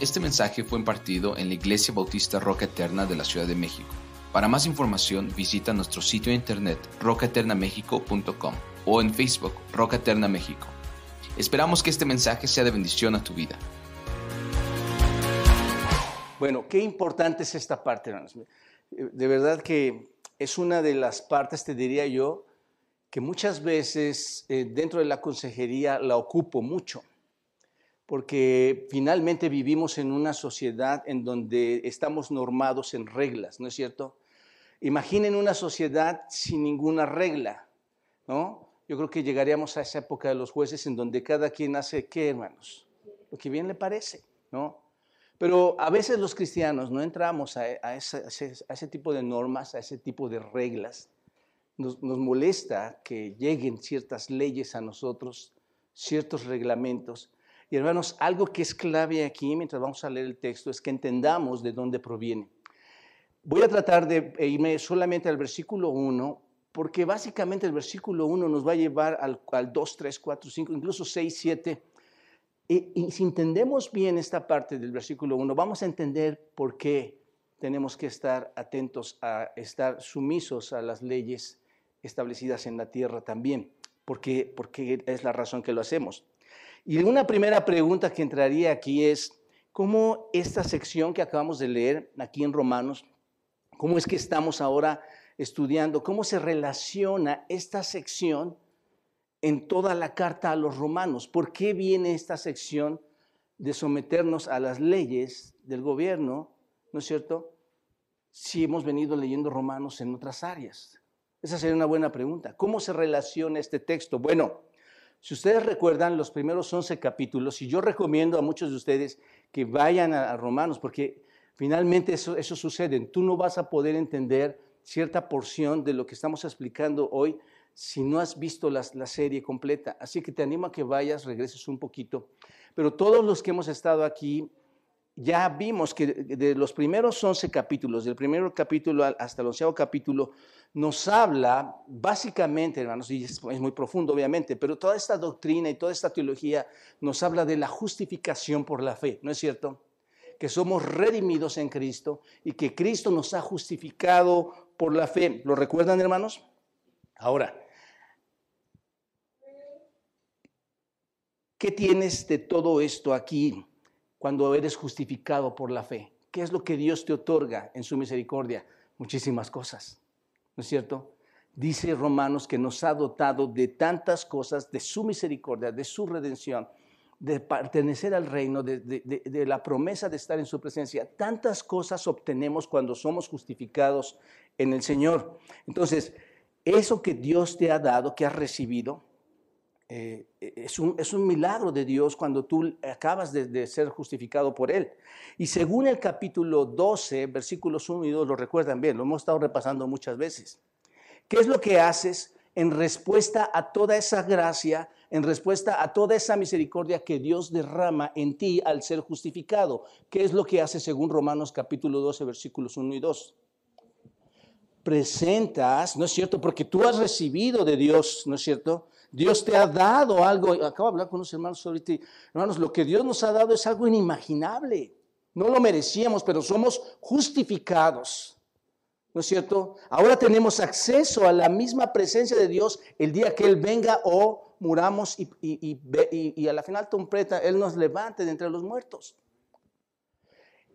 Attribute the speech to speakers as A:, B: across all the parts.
A: Este mensaje fue impartido en la Iglesia Bautista Roca Eterna de la Ciudad de México. Para más información visita nuestro sitio de internet rocaeternamexico.com o en Facebook Roca Eterna México. Esperamos que este mensaje sea de bendición a tu vida.
B: Bueno, qué importante es esta parte, hermanos. De verdad que es una de las partes, te diría yo, que muchas veces eh, dentro de la consejería la ocupo mucho porque finalmente vivimos en una sociedad en donde estamos normados en reglas, ¿no es cierto? Imaginen una sociedad sin ninguna regla, ¿no? Yo creo que llegaríamos a esa época de los jueces en donde cada quien hace qué, hermanos, lo que bien le parece, ¿no? Pero a veces los cristianos no entramos a, ese, tipo de normas, a ese tipo de reglas. nos molesta que lleguen ciertas leyes a nosotros, ciertos reglamentos, y hermanos, algo que es clave aquí mientras vamos a leer el texto es que entendamos de dónde proviene. Voy a tratar de irme solamente al versículo 1, porque básicamente el versículo 1 nos va a llevar al, 2, 3, 4, 5, incluso 6, 7. Y, y si entendemos bien esta parte del versículo 1, vamos a entender por qué tenemos que estar atentos a estar sumisos a las leyes establecidas en la tierra también, porque, porque es la razón que lo hacemos. Y una primera pregunta que entraría aquí es, ¿cómo esta sección que acabamos de leer aquí en Romanos, cómo es que estamos ahora estudiando, cómo se relaciona esta sección en toda la carta a los romanos? ¿Por qué viene esta sección de someternos a las leyes del gobierno, ¿no es cierto? Si hemos venido leyendo romanos en otras áreas. Esa sería una buena pregunta. ¿Cómo se relaciona este texto? Bueno, si ustedes recuerdan los primeros 11 capítulos, y yo recomiendo a muchos de ustedes que vayan a, Romanos, porque finalmente eso, sucede. Tú no vas a poder entender cierta porción de lo que estamos explicando hoy si no has visto la, la, serie completa. Así que te animo a que vayas, regreses un poquito. Pero todos los que hemos estado aquí ya vimos que de los primeros 11 capítulos, del primer capítulo hasta el onceavo capítulo, nos habla básicamente, hermanos, y es, muy profundo obviamente, pero toda esta doctrina y toda esta teología nos habla de la justificación por la fe, ¿no es cierto? Que somos redimidos en Cristo y que Cristo nos ha justificado por la fe. ¿Lo recuerdan, hermanos? Ahora, ¿qué tienes de todo esto aquí? Cuando eres justificado por la fe? ¿Qué es lo que Dios te otorga en su misericordia? Muchísimas cosas, ¿no es cierto? Dice Romanos que nos ha dotado de tantas cosas, de su misericordia, de su redención, de pertenecer al reino, de, la promesa de estar en su presencia. Tantas cosas obtenemos cuando somos justificados en el Señor. Entonces, eso que Dios te ha dado, que has recibido, eh, es, un, es, un, milagro de Dios cuando tú acabas de, ser justificado por Él. Y según el capítulo 12, versículos 1 y 2, lo recuerdan bien, lo hemos estado repasando muchas veces. ¿Qué es lo que haces en respuesta a toda esa gracia, en respuesta a toda esa misericordia que Dios derrama en ti al ser justificado? ¿Qué es lo que hace según Romanos capítulo 12, versículos 1 y 2? Presentas, ¿no es cierto? Porque tú has recibido de Dios, ¿no es cierto? Dios te ha dado algo. Acabo de hablar con unos hermanos ahorita. Hermanos, lo que Dios nos ha dado es algo inimaginable. No lo merecíamos, pero somos justificados. ¿No es cierto? Ahora tenemos acceso a la misma presencia de Dios el día que Él venga o muramos y, a la final trompeta Él nos levante de entre los muertos.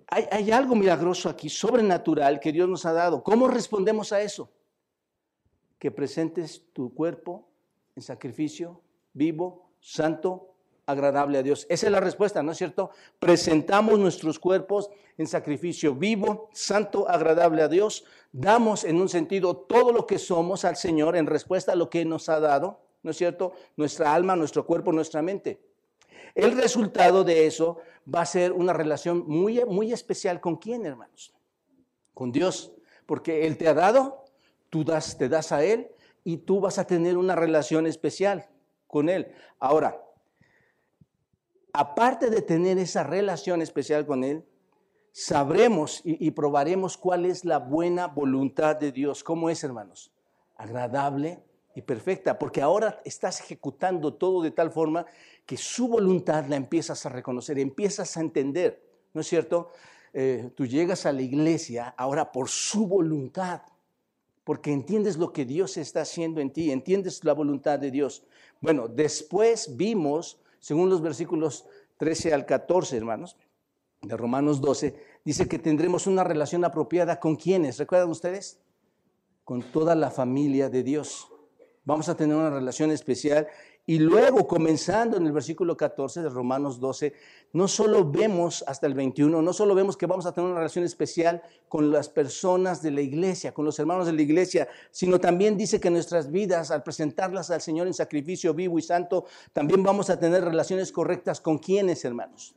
B: Hay algo milagroso aquí, sobrenatural, que Dios nos ha dado. ¿Cómo respondemos a eso? Que presentes tu cuerpo en sacrificio vivo, santo, agradable a Dios. Esa es la respuesta, ¿no es cierto? Presentamos nuestros cuerpos en sacrificio vivo, santo, agradable a Dios. Damos en un sentido todo lo que somos al Señor en respuesta a lo que nos ha dado, ¿no es cierto? Nuestra alma, nuestro cuerpo, nuestra mente. El resultado de eso va a ser una relación muy, muy especial con quién, hermanos? Con Dios. Porque Él te ha dado, tú te das a Él y tú vas a tener una relación especial con Él. Ahora, aparte de tener esa relación especial con Él, sabremos y, probaremos cuál es la buena voluntad de Dios. ¿Cómo es, hermanos? Agradable y perfecta, porque ahora estás ejecutando todo de tal forma que su voluntad la empiezas a reconocer, empiezas a entender. ¿no es cierto? Eh, tú llegas a la iglesia ahora por su voluntad, porque entiendes lo que Dios está haciendo en ti, entiendes la voluntad de Dios. Bueno, después vimos, según los versículos 13 al 14, hermanos, de Romanos 12, dice que tendremos una relación apropiada con quienes, ¿recuerdan ustedes? Con toda la familia de Dios. Vamos a tener una relación especial y luego, comenzando en el versículo 14 de Romanos 12, no solo vemos hasta el 21, no solo vemos que vamos a tener una relación especial con las personas de la iglesia, con los hermanos de la iglesia, sino también dice que nuestras vidas, al presentarlas al Señor en sacrificio vivo y santo, también vamos a tener relaciones correctas con quienes, hermanos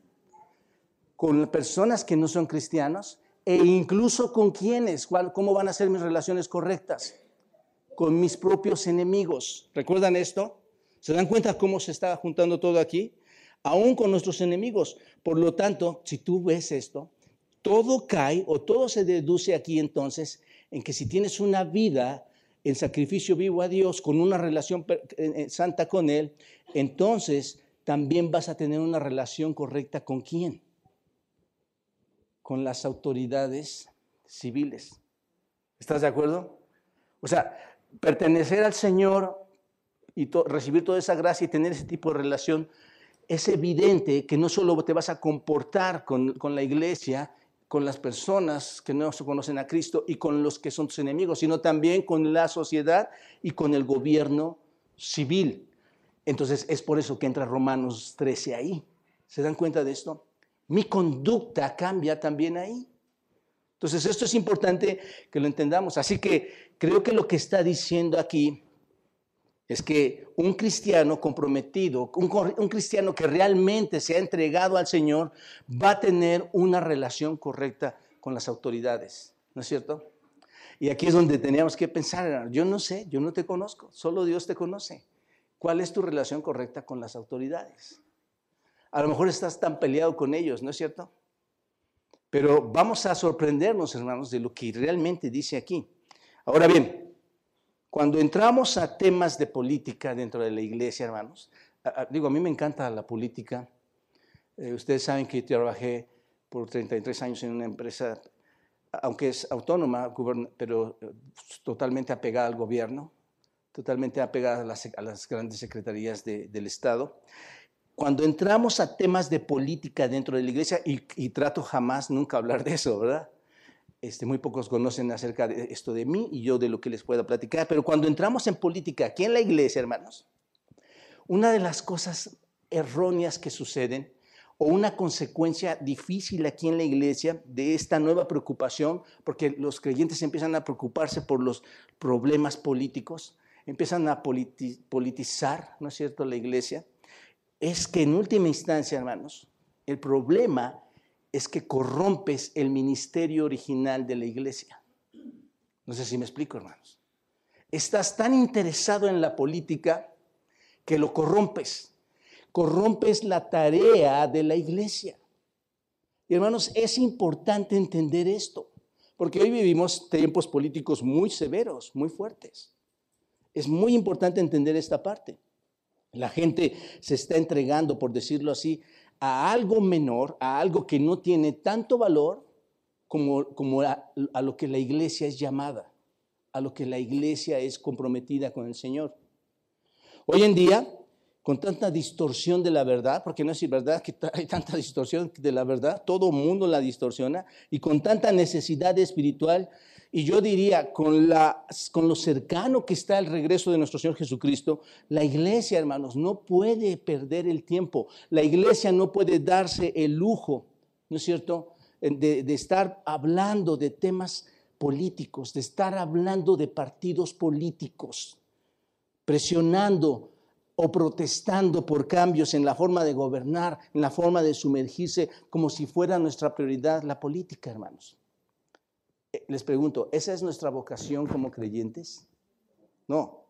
B: con personas que no son cristianos e incluso con quienes, cómo van a ser mis relaciones correctas, con mis propios enemigos. ¿Recuerdan esto? ¿Se dan cuenta cómo se está juntando todo aquí? Aún con nuestros enemigos. Por lo tanto, si tú ves esto, todo cae o todo se deduce aquí entonces en que si tienes una vida en sacrificio vivo a Dios, con una relación santa con Él, entonces también vas a tener una relación correcta con quién? con las autoridades civiles. ¿Estás de acuerdo? O sea, pertenecer al Señor y recibir toda esa gracia y tener ese tipo de relación, es evidente que no solo te vas a comportar con, con la iglesia, con las personas que no se conocen a Cristo y con los que son tus enemigos, sino también con la sociedad y con el gobierno civil. Entonces es por eso que entra Romanos 13 ahí. ¿Se dan cuenta de esto? mi conducta cambia también ahí. Entonces, esto es importante que lo entendamos. Así que creo que lo que está diciendo aquí es que un cristiano comprometido, un, cristiano que realmente se ha entregado al Señor, va a tener una relación correcta con las autoridades. ¿No es cierto? Y aquí es donde teníamos que pensar, yo no sé, yo no te conozco, solo Dios te conoce. ¿Cuál es tu relación correcta con las autoridades? A lo mejor estás tan peleado con ellos, ¿no es cierto? Pero vamos a sorprendernos, hermanos, de lo que realmente dice aquí. Ahora bien, cuando entramos a temas de política dentro de la iglesia, hermanos, digo, a mí me encanta la política. Eh, ustedes saben que trabajé por 33 años en una empresa, aunque es autónoma, pero eh, totalmente apegada al gobierno, totalmente apegada a las, grandes secretarías del Estado cuando entramos a temas de política dentro de la iglesia, y, trato jamás nunca hablar de eso, ¿verdad? Este, muy pocos conocen acerca de esto de mí y yo de lo que les pueda platicar, pero cuando entramos en política aquí en la iglesia, hermanos, una de las cosas erróneas que suceden o una consecuencia difícil aquí en la iglesia de esta nueva preocupación, porque los creyentes empiezan a preocuparse por los problemas políticos, empiezan a politizar, ¿no es cierto?, la iglesia es que en última instancia, hermanos, el problema es que corrompes el ministerio original de la iglesia. No sé si me explico, hermanos. Estás tan interesado en la política que lo corrompes. Corrompes la tarea de la iglesia. Y hermanos, es importante entender esto, porque hoy vivimos tiempos políticos muy severos, muy fuertes. Es muy importante entender esta parte. La gente se está entregando, por decirlo así, a algo menor, a algo que no tiene tanto valor como, como a, a, lo que la iglesia es llamada, a lo que la iglesia es comprometida con el Señor. Hoy en día, con tanta distorsión de la verdad, porque no es verdad que hay tanta distorsión de la verdad, todo mundo la distorsiona, y con tanta necesidad espiritual, y yo diría, con, lo cercano que está el regreso de nuestro Señor Jesucristo, la iglesia, hermanos, no puede perder el tiempo. La iglesia no puede darse el lujo, ¿no es cierto?, de, de estar hablando de temas políticos, de estar hablando de partidos políticos, presionando o protestando por cambios en la forma de gobernar, en la forma de sumergirse, como si fuera nuestra prioridad la política, hermanos. Eh, les pregunto, ¿esa es nuestra vocación como creyentes? No.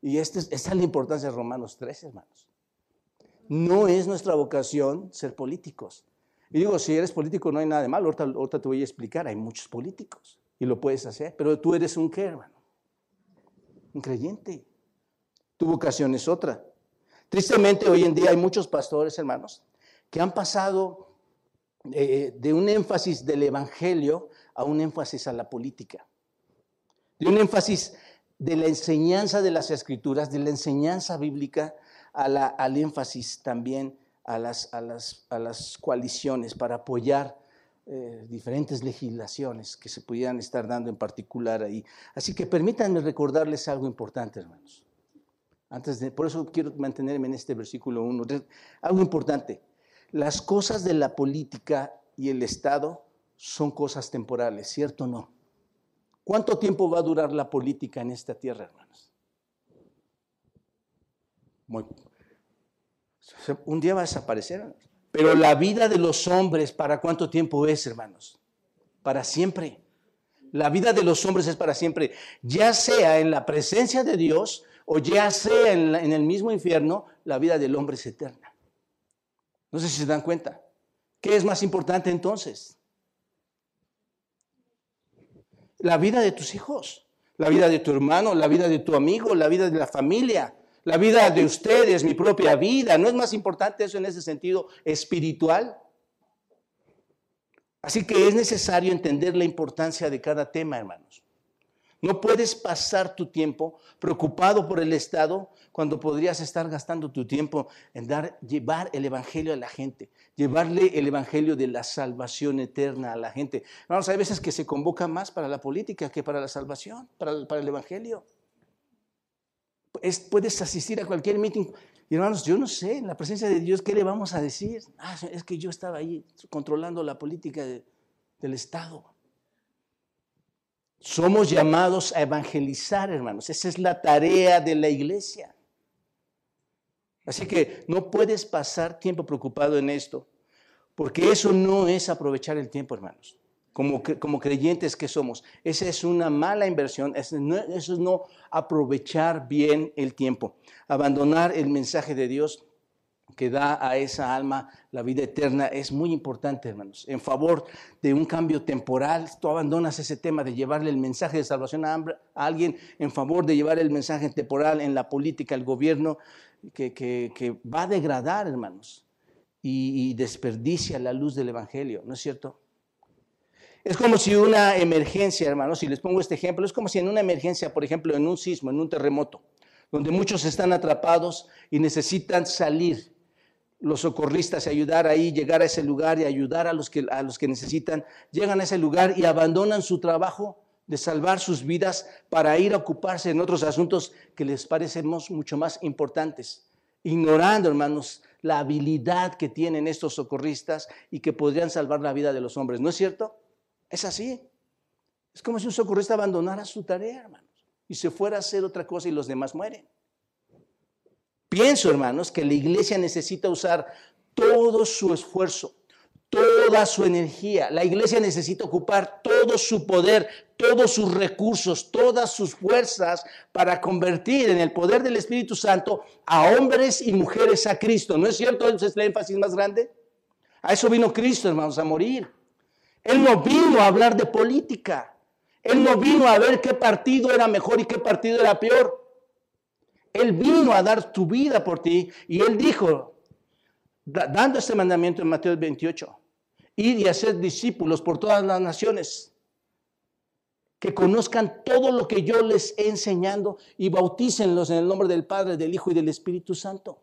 B: Y esta es, esta es la importancia de Romanos 3, hermanos. No es nuestra vocación ser políticos. Y digo, si eres político no hay nada de malo, ahorita, te voy a explicar, hay muchos políticos y lo puedes hacer, pero tú eres un qué, hermano? Un creyente. Tu vocación es otra. Tristemente hoy en día hay muchos pastores, hermanos, que han pasado eh, de un énfasis del Evangelio a un énfasis a la política, de un énfasis de la enseñanza de las escrituras, de la enseñanza bíblica, a la, al énfasis también a las, a las, a las coaliciones para apoyar eh, diferentes legislaciones que se pudieran estar dando en particular ahí. Así que permítanme recordarles algo importante, hermanos. Antes de, por eso quiero mantenerme en este versículo 1. Algo importante. Las cosas de la política y el Estado son cosas temporales, ¿cierto o no? ¿Cuánto tiempo va a durar la política en esta tierra, hermanos? un día va a desaparecer. Pero la vida de los hombres, ¿para cuánto tiempo es, hermanos? Para siempre. La vida de los hombres es para siempre, ya sea en la presencia de Dios o ya sea en, en el mismo infierno, la vida del hombre es eterna. No sé si se dan cuenta. ¿Qué es más importante entonces? La vida de tus hijos, la vida de tu hermano, la vida de tu amigo, la vida de la familia, la vida de ustedes, mi propia vida. ¿No es más importante eso en ese sentido espiritual? Así que es necesario entender la importancia de cada tema, hermanos. No puedes pasar tu tiempo preocupado por el Estado cuando podrías estar gastando tu tiempo en dar, llevar el Evangelio a la gente, llevarle el Evangelio de la salvación eterna a la gente. Vamos, hay veces que se convoca más para la política que para la salvación, para, el Evangelio puedes asistir a cualquier meeting. Y hermanos, yo no sé, en la presencia de Dios, ¿qué le vamos a decir? Ah, es que yo estaba ahí controlando la política del Estado. Somos llamados a evangelizar, hermanos. Esa es la tarea de la iglesia. Así que no puedes pasar tiempo preocupado en esto, porque eso no es aprovechar el tiempo, hermanos como, como creyentes que somos. Esa es una mala inversión, eso, eso es no aprovechar bien el tiempo, abandonar el mensaje de Dios que da a esa alma la vida eterna es muy importante, hermanos. En favor de un cambio temporal, tú abandonas ese tema de llevarle el mensaje de salvación a, alguien en favor de llevar el mensaje temporal en la política, el gobierno, que, va a degradar, hermanos, y, y desperdicia la luz del Evangelio, ¿no es cierto? Es como si una emergencia, hermanos, si les pongo este ejemplo, es como si en una emergencia, por ejemplo, en un sismo, en un terremoto, donde muchos están atrapados y necesitan salir, los socorristas ayudar ahí, llegar a ese lugar y ayudar a los que, a los que necesitan, llegan a ese lugar y abandonan su trabajo de salvar sus vidas para ir a ocuparse en otros asuntos que les parecemos mucho más importantes, ignorando, hermanos, la habilidad que tienen estos socorristas y que podrían salvar la vida de los hombres. ¿No es cierto? Es así. Es como si un socorrista abandonara su tarea, hermanos, y se fuera a hacer otra cosa y los demás mueren. Pienso, hermanos, que la iglesia necesita usar todo su esfuerzo, toda su energía. La iglesia necesita ocupar todo su poder, todos sus recursos, todas sus fuerzas para convertir en el poder del Espíritu Santo a hombres y mujeres a Cristo. ¿No es cierto? Ese es el énfasis más grande. A eso vino Cristo, hermanos, a morir. Él no vino a hablar de política. Él no vino a ver qué partido era mejor y qué partido era peor. Él vino a dar tu vida por ti y él dijo, dando este mandamiento en Mateo 28, ir y hacer discípulos por todas las naciones, que conozcan todo lo que yo les he enseñado y bautícenlos en el nombre del Padre, del Hijo y del Espíritu Santo.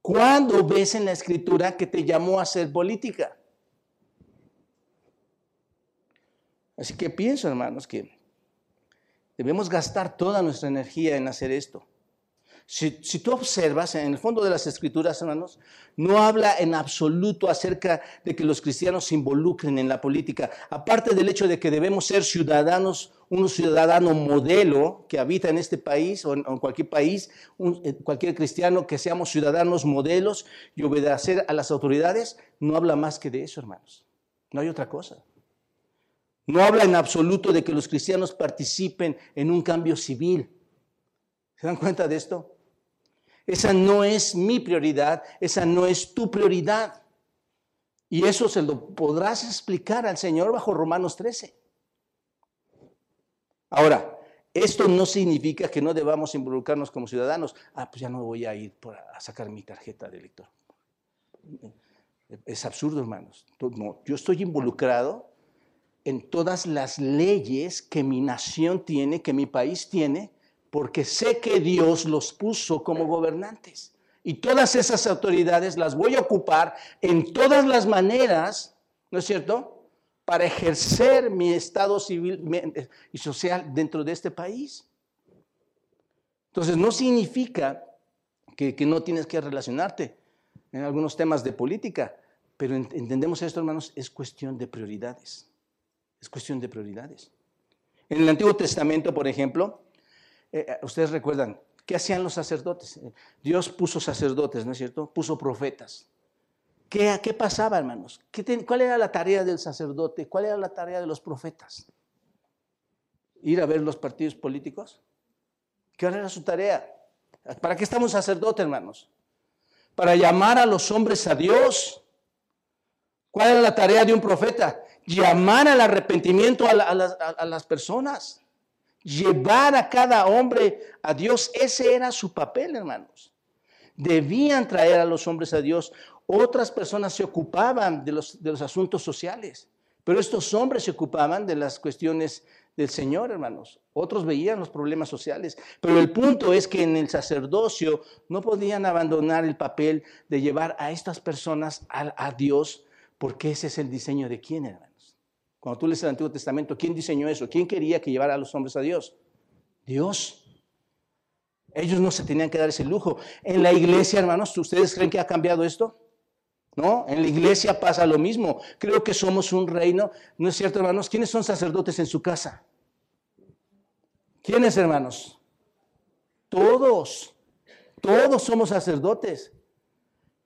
B: ¿Cuándo ves en la escritura que te llamó a hacer política? Así que pienso, hermanos, que debemos gastar toda nuestra energía en hacer esto. Si, tú observas en el fondo de las escrituras, hermanos, no habla en absoluto acerca de que los cristianos se involucren en la política. Aparte del hecho de que debemos ser ciudadanos, un ciudadano modelo que habita en este país o en, cualquier país, eh, cualquier cristiano que seamos ciudadanos modelos y obedecer a las autoridades, no habla más que de eso, hermanos. No hay otra cosa. No habla en absoluto de que los cristianos participen en un cambio civil. ¿Se dan cuenta de esto? Esa no es mi prioridad, esa no es tu prioridad. Y eso se lo podrás explicar al Señor bajo Romanos 13. Ahora, esto no significa que no debamos involucrarnos como ciudadanos. Ah, pues ya no voy a ir a sacar mi tarjeta de elector. Es absurdo, hermanos. No, yo estoy involucrado en todas las leyes que mi nación tiene, que mi país tiene, porque sé que Dios los puso como gobernantes. Y todas esas autoridades las voy a ocupar en todas las maneras, ¿no es cierto?, para ejercer mi estado civil y social dentro de este país. Entonces, no significa que, no tienes que relacionarte en algunos temas de política, pero entendemos esto, hermanos, es cuestión de prioridades. Es cuestión de prioridades. En el Antiguo Testamento, por ejemplo, eh, eh, ustedes recuerdan, ¿qué hacían los sacerdotes? Eh, Dios puso sacerdotes, ¿no es cierto? Puso profetas. ¿Qué, qué pasaba, hermanos? ¿Cuál era la tarea del sacerdote? ¿Cuál era la tarea de los profetas? ¿Ir a ver los partidos políticos? ¿Qué era su tarea? ¿Para qué estamos sacerdotes, hermanos? Para llamar a los hombres a Dios. ¿Cuál era la tarea de un profeta? Llamar al arrepentimiento a, a las personas. Llevar a cada hombre a Dios. Ese era su papel, hermanos. Debían traer a los hombres a Dios. Otras personas se ocupaban de los, de los asuntos sociales, pero estos hombres se ocupaban de las cuestiones del Señor, hermanos. Otros veían los problemas sociales, pero el punto es que en el sacerdocio no podían abandonar el papel de llevar a estas personas a, a Dios, porque ese es el diseño de quién, hermanos. Cuando tú lees el Antiguo Testamento, ¿quién diseñó eso? ¿Quién quería que llevara a los hombres a Dios? Dios. Ellos no se tenían que dar ese lujo. En la iglesia, hermanos, ¿ustedes creen que ha cambiado esto? ¿No? En la iglesia pasa lo mismo. Creo que somos un reino. ¿No es cierto, hermanos? ¿Quiénes son sacerdotes en su casa? ¿Quiénes, hermanos? Todos. Todos somos sacerdotes.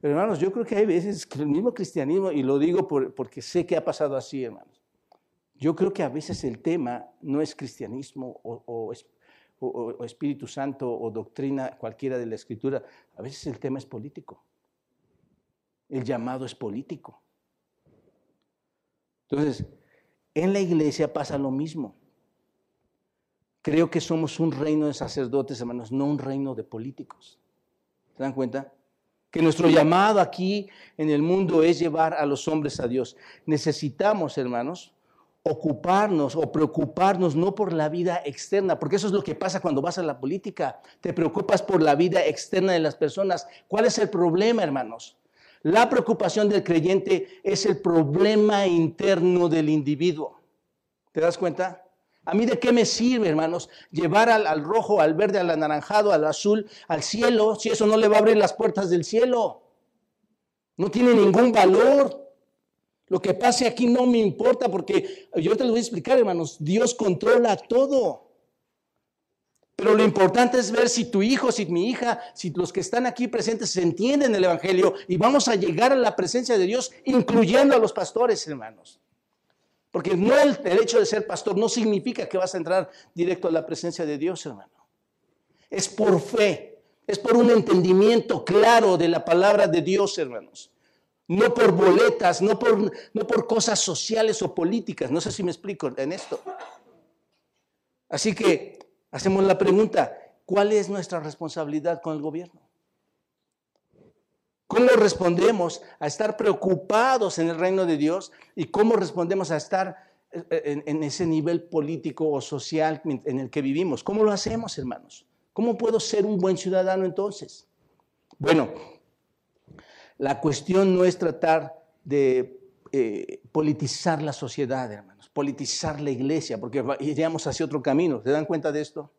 B: Pero, hermanos, yo creo que hay veces que el mismo cristianismo, y lo digo porque sé que ha pasado así, hermanos. Yo creo que a veces el tema no es cristianismo o, o Espíritu Santo o doctrina cualquiera de la Escritura. A veces el tema es político. El llamado es político. Entonces, en la iglesia pasa lo mismo. Creo que somos un reino de sacerdotes, hermanos, no un reino de políticos. ¿Se dan cuenta? Que nuestro llamado aquí en el mundo es llevar a los hombres a Dios. Necesitamos, hermanos, ocuparnos o preocuparnos no por la vida externa, porque eso es lo que pasa cuando vas a la política. Te preocupas por la vida externa de las personas. ¿Cuál es el problema, hermanos? La preocupación del creyente es el problema interno del individuo. ¿Te das cuenta? ¿A mí de qué me sirve, hermanos, llevar al, rojo, al verde, al anaranjado, al azul, al cielo, si eso no le va a abrir las puertas del cielo? No tiene ningún valor. Lo que pase aquí no me importa porque yo te lo voy a explicar, hermanos. Dios controla todo. Pero lo importante es ver si tu hijo, si mi hija, si los que están aquí presentes se entienden el Evangelio y vamos a llegar a la presencia de Dios, incluyendo a los pastores, hermanos. Porque no el, hecho de ser pastor no significa que vas a entrar directo a la presencia de Dios, hermano. Es por fe, es por un entendimiento claro de la palabra de Dios, hermanos. No por boletas, no por, no por cosas sociales o políticas. No sé si me explico en esto. Así que hacemos la pregunta, ¿cuál es nuestra responsabilidad con el gobierno? ¿Cómo respondemos a estar preocupados en el reino de Dios y cómo respondemos a estar eh, en, ese nivel político o social en el que vivimos? ¿Cómo lo hacemos, hermanos? ¿Cómo puedo ser un buen ciudadano entonces? Bueno, la cuestión no es tratar de eh, politizar la sociedad, hermanos politizar la iglesia, porque iríamos hacia otro camino. ¿Se dan cuenta de esto?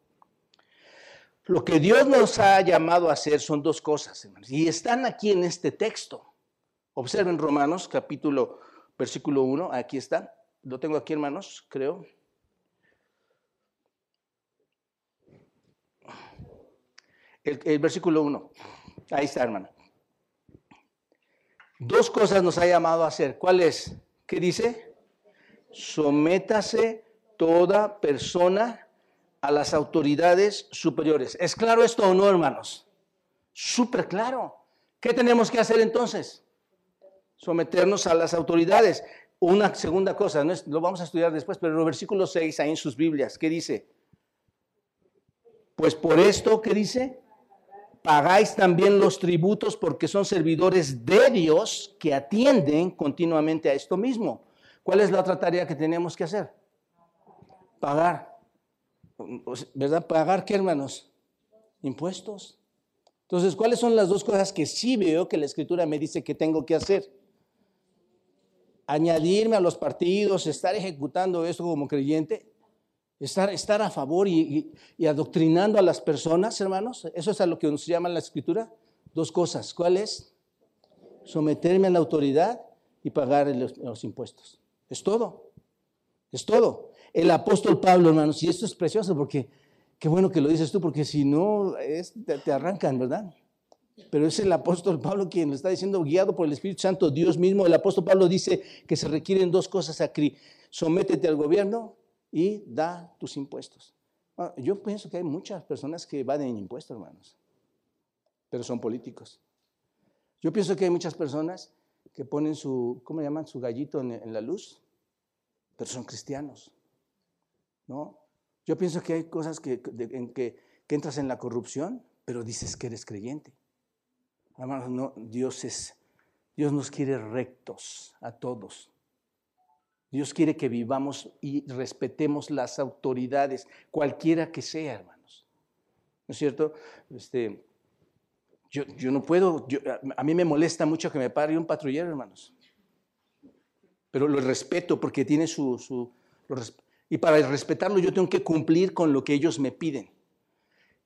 B: Lo que Dios nos ha llamado a hacer son dos cosas, hermanos, y están aquí en este texto. Observen Romanos capítulo, versículo 1, aquí está. Lo tengo aquí, hermanos, creo. El, versículo 1. Ahí está, hermano. Dos cosas nos ha llamado a hacer. ¿Cuál es? ¿Qué dice? sométase toda persona a las autoridades superiores. ¿Es claro esto o no, hermanos? Súper claro. ¿Qué tenemos que hacer entonces? Someternos a las autoridades. Una segunda cosa, no lo vamos a estudiar después, pero el versículo 6, ahí en sus Biblias, ¿qué dice? Pues por esto, ¿qué dice? pagáis también los tributos porque son servidores de Dios que atienden continuamente a esto mismo. ¿Cuál es la otra tarea que tenemos que hacer? Pagar. ¿Verdad? ¿Pagar qué, hermanos? Impuestos. Entonces, ¿cuáles son las dos cosas que sí veo que la escritura me dice que tengo que hacer? Añadirme a los partidos, estar ejecutando esto como creyente Estar, estar a favor y, adoctrinando a las personas, hermanos. Eso es a lo que nos llama la escritura. Dos cosas. ¿Cuál es? Someterme a la autoridad y pagar los, impuestos. Es todo. Es todo. El apóstol Pablo, hermanos, y esto es precioso porque qué bueno que lo dices tú, porque si no, te, arrancan, ¿verdad? Pero es el apóstol Pablo quien lo está diciendo, guiado por el Espíritu Santo, Dios mismo. El apóstol Pablo dice que se requieren dos cosas aquí. Sométete al gobierno y da tus impuestos. yo pienso que hay muchas personas que evaden impuestos, hermanos, pero son políticos. Yo pienso que hay muchas personas que ponen su, ¿cómo llaman? Su gallito en, la luz, pero son cristianos. ¿No? Yo pienso que hay cosas que, en que, que, entras en la corrupción, pero dices que eres creyente. Hermanos, no, Dios es, Dios nos quiere rectos a todos. Dios quiere que vivamos y respetemos las autoridades, cualquiera que sea, hermanos. ¿No es cierto? Este, yo, no puedo, a mí me molesta mucho que me pare un patrullero, hermanos. Pero lo respeto porque tiene su... su y para respetarlo yo tengo que cumplir con lo que ellos me piden.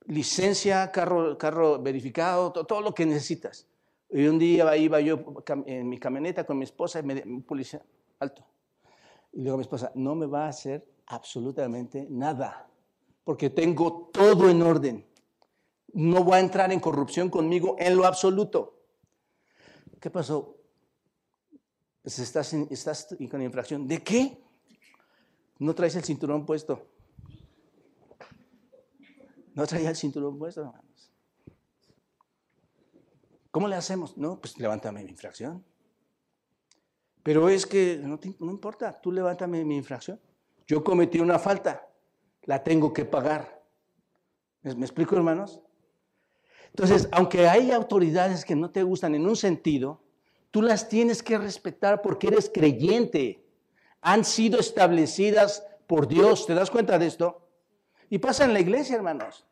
B: Licencia, carro, carro verificado, todo, lo que necesitas. Y un día iba yo en mi camioneta con mi esposa y me un policía, alto y le digo a mi esposa, no me va a hacer absolutamente nada, porque tengo todo en orden. No va a entrar en corrupción conmigo en lo absoluto. ¿Qué pasó? Pues estás, estás con infracción. ¿De qué? No traes el cinturón puesto. No traía el cinturón puesto, hermanos. ¿Cómo le hacemos? No, pues levántame mi infracción. Pero es que no, no importa, tú levántame mi infracción. Yo cometí una falta, la tengo que pagar. ¿Me, explico, hermanos? Entonces, aunque hay autoridades que no te gustan en un sentido, tú las tienes que respetar porque eres creyente. Han sido establecidas por Dios. ¿Te das cuenta de esto? Y pasa en la iglesia, hermanos.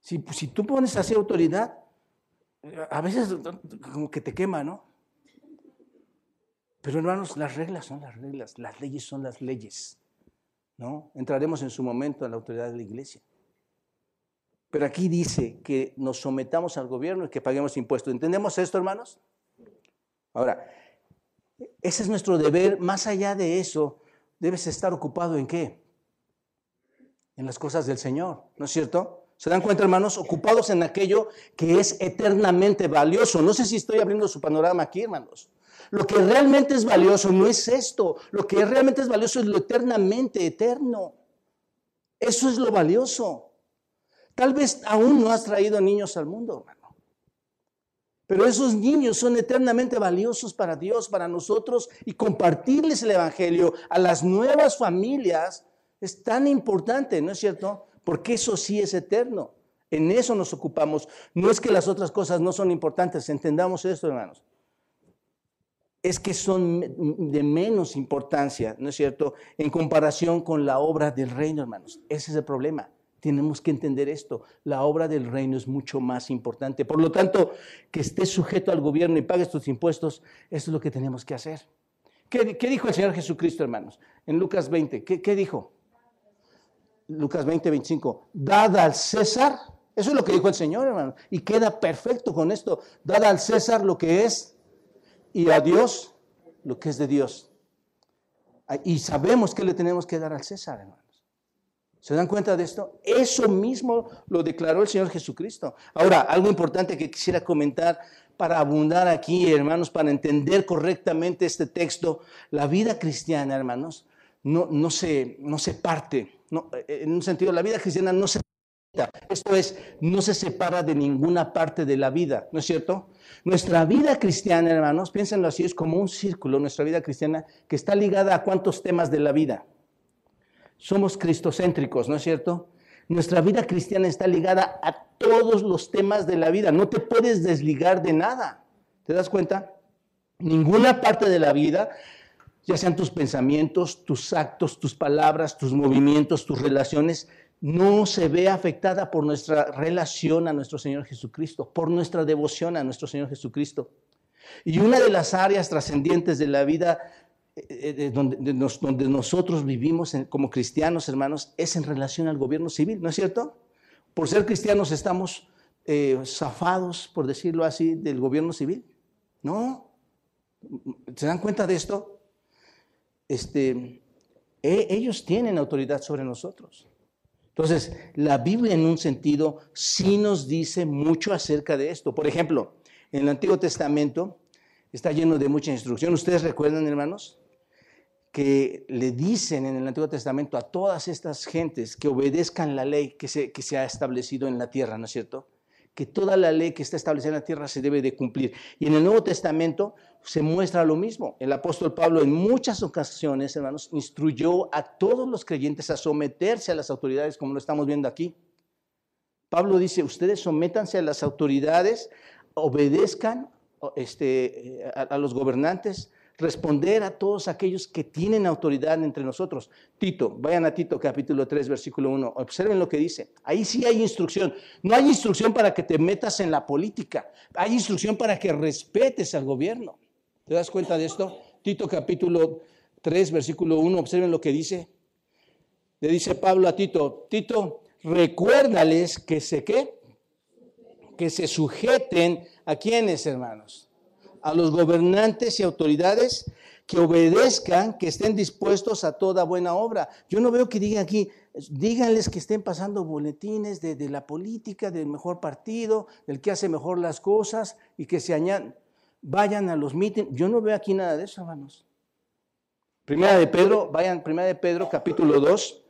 B: Si, tú pones así autoridad, a veces como que te quema, ¿no? Pero hermanos, las reglas son las reglas, las leyes son las leyes. ¿no? Entraremos en su momento a la autoridad de la iglesia. Pero aquí dice que nos sometamos al gobierno y que paguemos impuestos. ¿Entendemos esto, hermanos? Ahora, ese es nuestro deber. Más allá de eso, debes estar ocupado en qué? En las cosas del Señor, ¿no es cierto? ¿Se dan cuenta, hermanos? Ocupados en aquello que es eternamente valioso. No sé si estoy abriendo su panorama aquí, hermanos. Lo que realmente es valioso no es esto. Lo que realmente es valioso es lo eternamente eterno. Eso es lo valioso. Tal vez aún no has traído niños al mundo, hermano. Pero esos niños son eternamente valiosos para Dios, para nosotros, y compartirles el Evangelio a las nuevas familias es tan importante, ¿no es cierto? Porque eso sí es eterno. En eso nos ocupamos. No es que las otras cosas no son importantes, entendamos esto, hermanos es que son de menos importancia, ¿no es cierto?, en comparación con la obra del reino, hermanos. Ese es el problema. Tenemos que entender esto. La obra del reino es mucho más importante. Por lo tanto, que estés sujeto al gobierno y pagues tus impuestos, eso es lo que tenemos que hacer. ¿Qué, dijo el Señor Jesucristo, hermanos? En Lucas 20, ¿qué, ¿qué dijo? Lucas 20, 25. Dada al César, eso es lo que dijo el Señor, hermano. Y queda perfecto con esto. Dada al César lo que es y a Dios lo que es de Dios. Y sabemos que le tenemos que dar al César, hermanos. ¿Se dan cuenta de esto? Eso mismo lo declaró el Señor Jesucristo. Ahora, algo importante que quisiera comentar para abundar aquí, hermanos, para entender correctamente este texto. La vida cristiana, hermanos, no, se, parte. No, en un sentido, la vida cristiana no se esto es, no se separa de ninguna parte de la vida, ¿no es cierto? Nuestra vida cristiana, hermanos, piénsenlo así, es como un círculo, nuestra vida cristiana, que está ligada a cuántos temas de la vida. Somos cristocéntricos, ¿no es cierto? Nuestra vida cristiana está ligada a todos los temas de la vida. No te puedes desligar de nada. ¿Te das cuenta? Ninguna parte de la vida, ya sean tus pensamientos, tus actos, tus palabras, tus movimientos, tus relaciones, no se ve afectada por nuestra relación a nuestro Señor Jesucristo, por nuestra devoción a nuestro Señor Jesucristo. Y una de las áreas trascendientes de la vida eh, donde, nosotros vivimos como cristianos, hermanos, es en relación al gobierno civil, ¿no es cierto? Por ser cristianos estamos eh, zafados, por decirlo así, del gobierno civil. No. ¿Se dan cuenta de esto? Este, e, ellos tienen autoridad sobre nosotros. Entonces, la Biblia en un sentido sí nos dice mucho acerca de esto. Por ejemplo, en el Antiguo Testamento está lleno de mucha instrucción. ¿Ustedes recuerdan, hermanos? Que le dicen en el Antiguo Testamento a todas estas gentes que obedezcan la ley que se, que se ha establecido en la tierra, ¿no es cierto? Que toda la ley que está establecida en la tierra se debe de cumplir. Y en el Nuevo Testamento se muestra lo mismo. El apóstol Pablo en muchas ocasiones, hermanos, instruyó a todos los creyentes a someterse a las autoridades, como lo estamos viendo aquí. Pablo dice, ustedes sométanse a las autoridades, obedezcan este, a los gobernantes, responder a todos aquellos que tienen autoridad entre nosotros. Tito, vayan a Tito capítulo 3, versículo 1, observen lo que dice. Ahí sí hay instrucción. No hay instrucción para que te metas en la política, hay instrucción para que respetes al gobierno. ¿Te das cuenta de esto? Tito capítulo 3, versículo 1, observen lo que dice. Le dice Pablo a Tito, Tito, recuérdales que se qué, que se sujeten a quienes, hermanos a los gobernantes y autoridades que obedezcan, que estén dispuestos a toda buena obra. Yo no veo que digan aquí, díganles que estén pasando boletines de, la política, del mejor partido, del que hace mejor las cosas y que se añadan, vayan a los mítines. Yo no veo aquí nada de eso, hermanos. Primera de Pedro, vayan, primera de Pedro capítulo 2,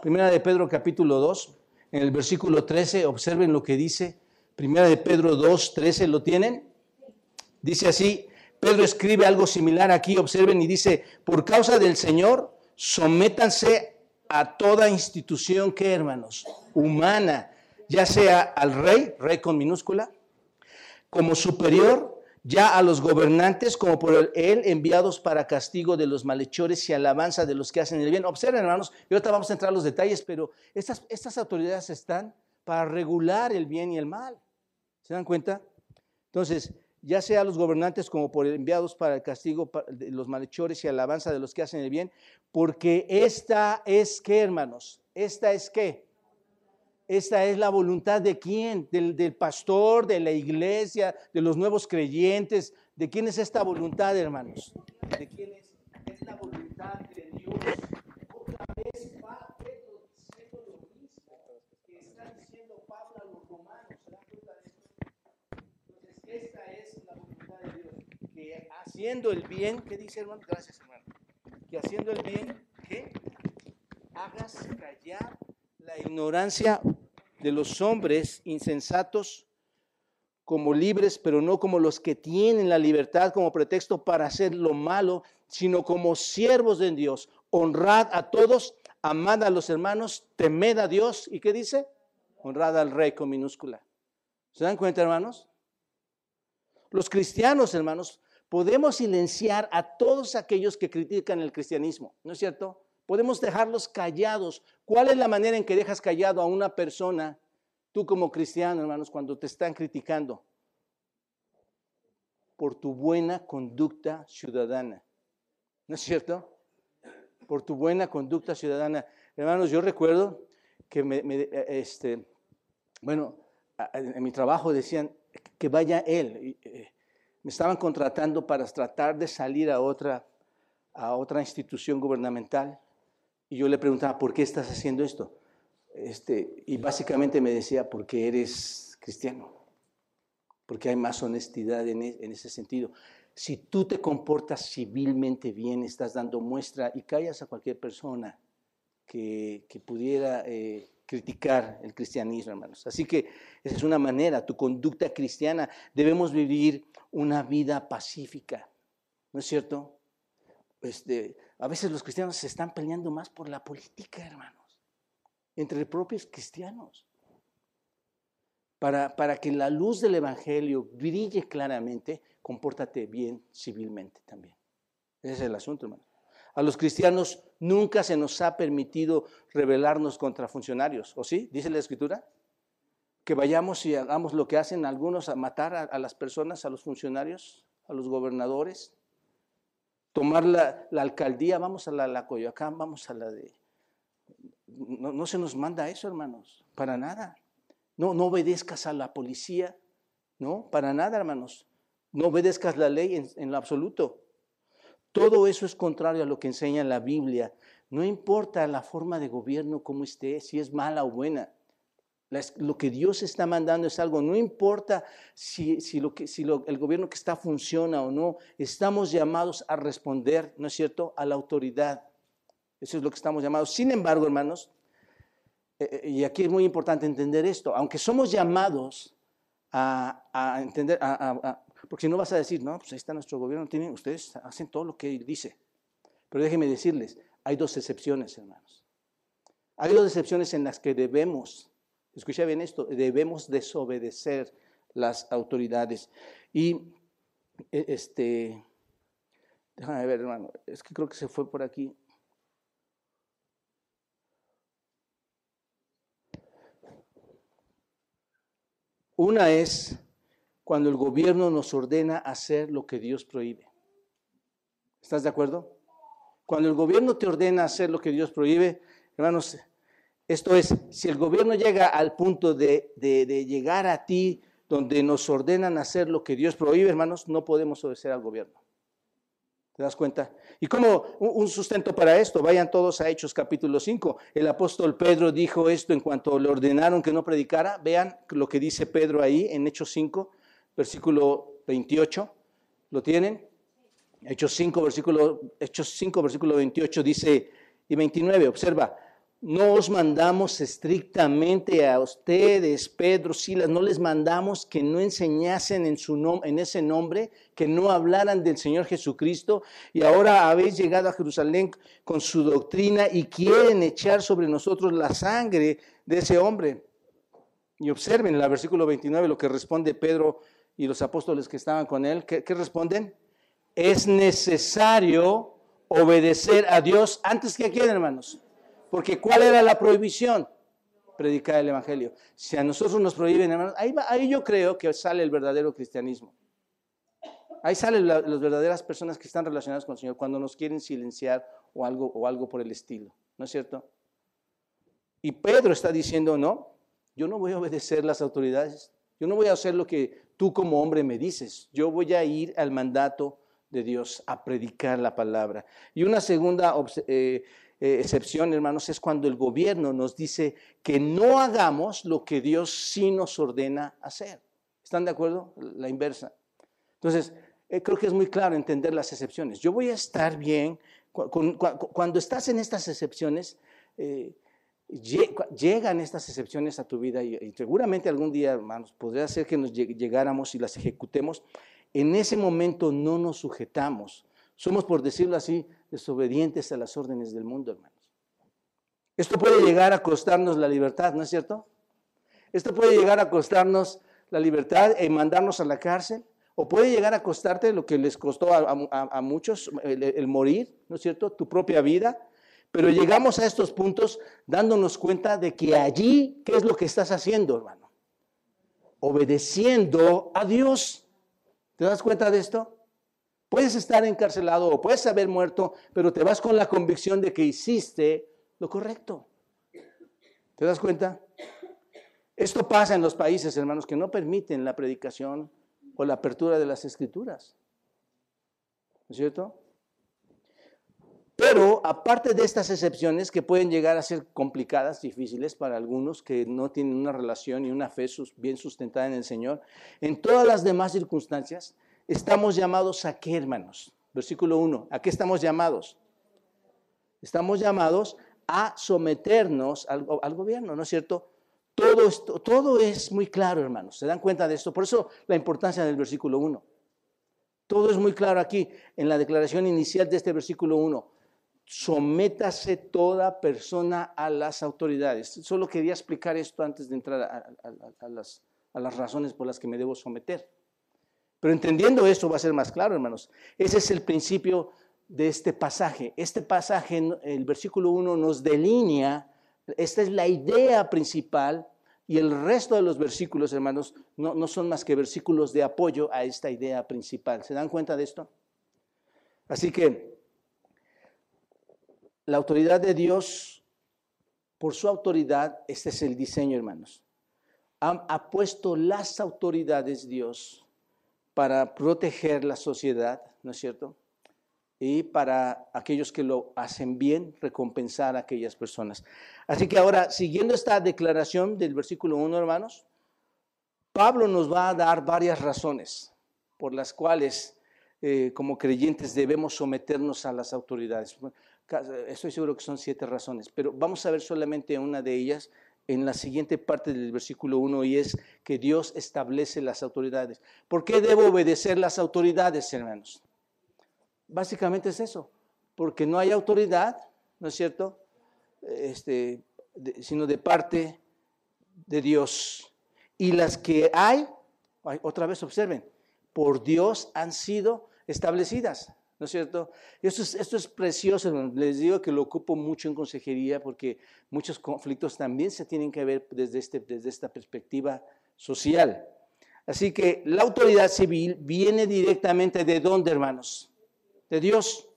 B: primera de Pedro capítulo 2, en el versículo 13, observen lo que dice, primera de Pedro 2, 13, ¿lo tienen? Dice así, Pedro escribe algo similar aquí, observen, y dice, por causa del Señor, sométanse a toda institución que, hermanos, humana, ya sea al rey, rey con minúscula, como superior, ya a los gobernantes como por él enviados para castigo de los malhechores y alabanza de los que hacen el bien. Observen, hermanos, y ahorita vamos a entrar a los detalles, pero estas, estas autoridades están para regular el bien y el mal. ¿Se dan cuenta? Entonces, ya sea los gobernantes como por enviados para el castigo de los malhechores y alabanza de los que hacen el bien, porque esta es qué, hermanos, esta es qué. Esta es la voluntad de quién, del, del pastor, de la iglesia, de los nuevos creyentes. ¿De quién es esta voluntad, hermanos? ¿De quién es? Es la voluntad de Dios. Otra vez va Pedro diciendo lo mismo que está diciendo Pablo a los romanos. ¿Se dan cuenta de esto? Entonces, esta es haciendo el bien, ¿qué dice hermano? Gracias hermano. Que haciendo el bien, ¿qué? Hagas callar la ignorancia de los hombres insensatos como libres, pero no como los que tienen la libertad como pretexto para hacer lo malo, sino como siervos de Dios. Honrad a todos, amad a los hermanos, temed a Dios. ¿Y qué dice? Honrad al rey con minúscula. ¿Se dan cuenta, hermanos? Los cristianos, hermanos, podemos silenciar a todos aquellos que critican el cristianismo, ¿no es cierto? Podemos dejarlos callados. ¿Cuál es la manera en que dejas callado a una persona, tú como cristiano, hermanos, cuando te están criticando? Por tu buena conducta ciudadana. ¿No es cierto? Por tu buena conducta ciudadana. Hermanos, yo recuerdo que me, este, bueno, en mi trabajo decían que vaya él. Eh, me estaban contratando para tratar de salir a otra, a otra institución gubernamental. Y yo le preguntaba, ¿por qué estás haciendo esto? Este, y básicamente me decía, porque eres cristiano, porque hay más honestidad en, e, en, ese sentido. Si tú te comportas civilmente bien, estás dando muestra y callas a cualquier persona que, que pudiera eh, criticar el cristianismo, hermanos. Así que esa es una manera, tu conducta cristiana. Debemos vivir una vida pacífica, ¿no es cierto? Este, a veces los cristianos se están peleando más por la política, hermanos. entre propios cristianos. Para, para que la luz del Evangelio brille claramente, compórtate bien civilmente también. Ese es el asunto, hermano. A los cristianos nunca se nos ha permitido rebelarnos contra funcionarios, ¿o sí? Dice la Escritura. Que vayamos y hagamos lo que hacen algunos a matar a, las personas, a los funcionarios, a los gobernadores. Tomar la, alcaldía, vamos a la, Coyoacán, vamos a la de... No, no se nos manda eso, hermanos, para nada. No, no obedezcas a la policía, no, para nada, hermanos. No obedezcas la ley en, en lo absoluto. Todo eso es contrario a lo que enseña la Biblia. No importa la forma de gobierno, cómo esté, si es mala o buena. Lo que Dios está mandando es algo, no importa si el gobierno que está funciona o no, estamos llamados a responder, ¿no es cierto?, a la autoridad. Eso es lo que estamos llamados. Sin embargo, hermanos, eh, eh, y aquí es muy importante entender esto, aunque somos llamados a, entender, a, porque si no vas a decir, no, pues ahí está nuestro gobierno, tienen, ustedes hacen todo lo que dice. Pero déjenme decirles, hay dos excepciones, hermanos. Hay dos excepciones en las que debemos, escucha bien esto, debemos desobedecer las autoridades. Y e, este, déjame ver, hermano, es que creo que se fue por aquí. Una es cuando el gobierno nos ordena hacer lo que Dios prohíbe. ¿Estás de acuerdo? Cuando el gobierno te ordena hacer lo que Dios prohíbe, hermanos, esto es, si el gobierno llega al punto de, llegar a ti donde nos ordenan hacer lo que Dios prohíbe, hermanos, no podemos obedecer al gobierno. ¿Te das cuenta? Y como un sustento para esto, vayan todos a Hechos capítulo 5. El apóstol Pedro dijo esto en cuanto le ordenaron que no predicara. Vean lo que dice Pedro ahí en Hechos 5 versículo 28. ¿Lo tienen? Hechos 5, versículo, Hechos 5, versículo 28 dice, y 29, observa, no os mandamos estrictamente a ustedes, Pedro, Silas, no les mandamos que no enseñasen en, su en ese nombre, que no hablaran del Señor Jesucristo, y ahora habéis llegado a Jerusalén con su doctrina y quieren echar sobre nosotros la sangre de ese hombre. Y observen en el versículo 29 lo que responde Pedro y los apóstoles que estaban con él, ¿qué, responden? Es necesario obedecer a Dios antes que a quién, hermanos. Porque ¿cuál era la prohibición? Predicar el Evangelio. Si a nosotros nos prohíben, hermanos, ahí, ahí yo creo que sale el verdadero cristianismo. Ahí salen las verdaderas personas que están relacionadas con el Señor cuando nos quieren silenciar o algo, o algo por el estilo. ¿No es cierto? Y Pedro está diciendo, no, yo no voy a obedecer las autoridades. Yo no voy a hacer lo que tú como hombre me dices. Yo voy a ir al mandato de Dios a predicar la palabra. Y una segunda eh, eh, excepción, hermanos, es cuando el gobierno nos dice que no hagamos lo que Dios sí nos ordena hacer. ¿Están de acuerdo? La inversa. Entonces, eh, creo que es muy claro entender las excepciones. Yo voy a estar bien. Cuando estás en estas excepciones, llegan estas excepciones a tu vida y, seguramente algún día, hermanos, podría ser que nos llegáramos y las ejecutemos. En ese momento no nos sujetamos. Somos, por decirlo así, desobedientes a las órdenes del mundo, hermanos. Esto puede llegar a costarnos la libertad, ¿no es cierto? Esto puede llegar a costarnos la libertad y mandarnos a la cárcel. O puede llegar a costarte lo que les costó a, muchos, el morir, ¿no es cierto? Tu propia vida pero llegamos a estos puntos dándonos cuenta de que allí, ¿qué es lo que estás haciendo, hermano? Obedeciendo a Dios. ¿Te das cuenta de esto? Puedes estar encarcelado o puedes haber muerto, pero te vas con la convicción de que hiciste lo correcto. ¿Te das cuenta? Esto pasa en los países, hermanos, que no permiten la predicación o la apertura de las escrituras. ¿No es cierto? Pero aparte de estas excepciones que pueden llegar a ser complicadas, difíciles para algunos que no tienen una relación y una fe bien sustentada en el Señor, en todas las demás circunstancias estamos llamados a qué, hermanos? Versículo 1, ¿a qué estamos llamados? Estamos llamados a someternos al, gobierno, ¿no es cierto? Todo, esto, todo es muy claro, hermanos. ¿Se dan cuenta de esto? Por eso la importancia del versículo 1. Todo es muy claro aquí en la declaración inicial de este versículo 1 sométase toda persona a las autoridades. Solo quería explicar esto antes de entrar a, las, a las razones por las que me debo someter. Pero entendiendo esto va a ser más claro, hermanos. Ese es el principio de este pasaje. Este pasaje, el versículo 1, nos delinea, esta es la idea principal y el resto de los versículos, hermanos, no, no son más que versículos de apoyo a esta idea principal. ¿Se dan cuenta de esto? Así que la autoridad de Dios, por su autoridad, este es el diseño, hermanos. Ha, puesto las autoridades Dios para proteger la sociedad, ¿no es cierto? Y para aquellos que lo hacen bien, recompensar a aquellas personas. Así que ahora, siguiendo esta declaración del versículo 1, hermanos, Pablo nos va a dar varias razones por las cuales eh, como creyentes debemos someternos a las autoridades. Estoy seguro que son siete razones, pero vamos a ver solamente una de ellas en la siguiente parte del versículo 1 y es que Dios establece las autoridades. ¿Por qué debo obedecer las autoridades, hermanos? Básicamente es eso, porque no hay autoridad, ¿no es cierto? Este, sino de parte de Dios. Y las que hay, otra vez observen, por Dios han sido establecidas. ¿No es cierto? Esto es, esto es precioso, les digo que lo ocupo mucho en consejería porque muchos conflictos también se tienen que ver desde, este, desde esta perspectiva social. Así que la autoridad civil viene directamente de dónde, hermanos? De Dios.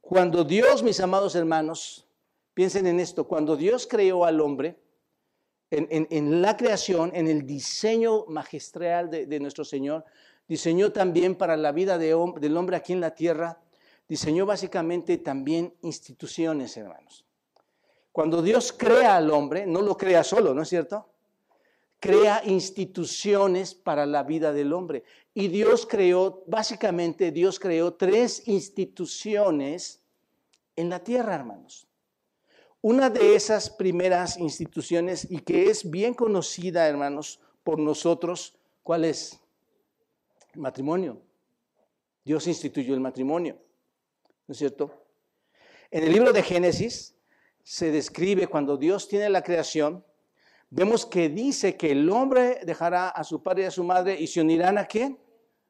B: Cuando Dios, mis amados hermanos, piensen en esto, cuando Dios creó al hombre, en, la creación, en el diseño magistral de nuestro Señor, diseñó también para la vida del hombre aquí en la tierra, diseñó básicamente también instituciones, hermanos. Cuando Dios crea al hombre, no lo crea solo, ¿no es cierto? Crea instituciones para la vida del hombre. Y Dios creó, básicamente Dios creó tres instituciones en la tierra, hermanos. Una de esas primeras instituciones y que es bien conocida, hermanos, por nosotros, ¿cuál es? Matrimonio. Dios instituyó el matrimonio, ¿no es cierto? En el libro de Génesis se describe cuando Dios tiene la creación, vemos que dice que el hombre dejará a su padre y a su madre y se unirán a quién?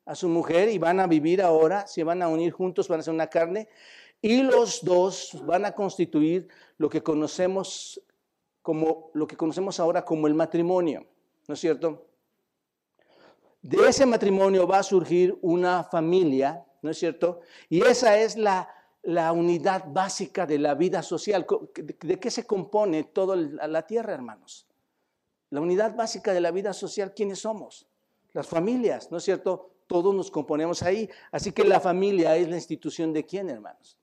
B: A su mujer y van a vivir ahora, se van a unir juntos, van a ser una carne y los dos van a constituir lo que conocemos como lo que conocemos ahora como el matrimonio, ¿no es cierto? De ese matrimonio va a surgir una familia, ¿no es cierto? Y esa es la, unidad básica de la vida social. ¿De qué se compone toda la tierra, hermanos? La unidad básica de la vida social, ¿quiénes somos? Las familias, ¿no es cierto? Todos nos componemos ahí. Así que la familia es la institución de quién, hermanos?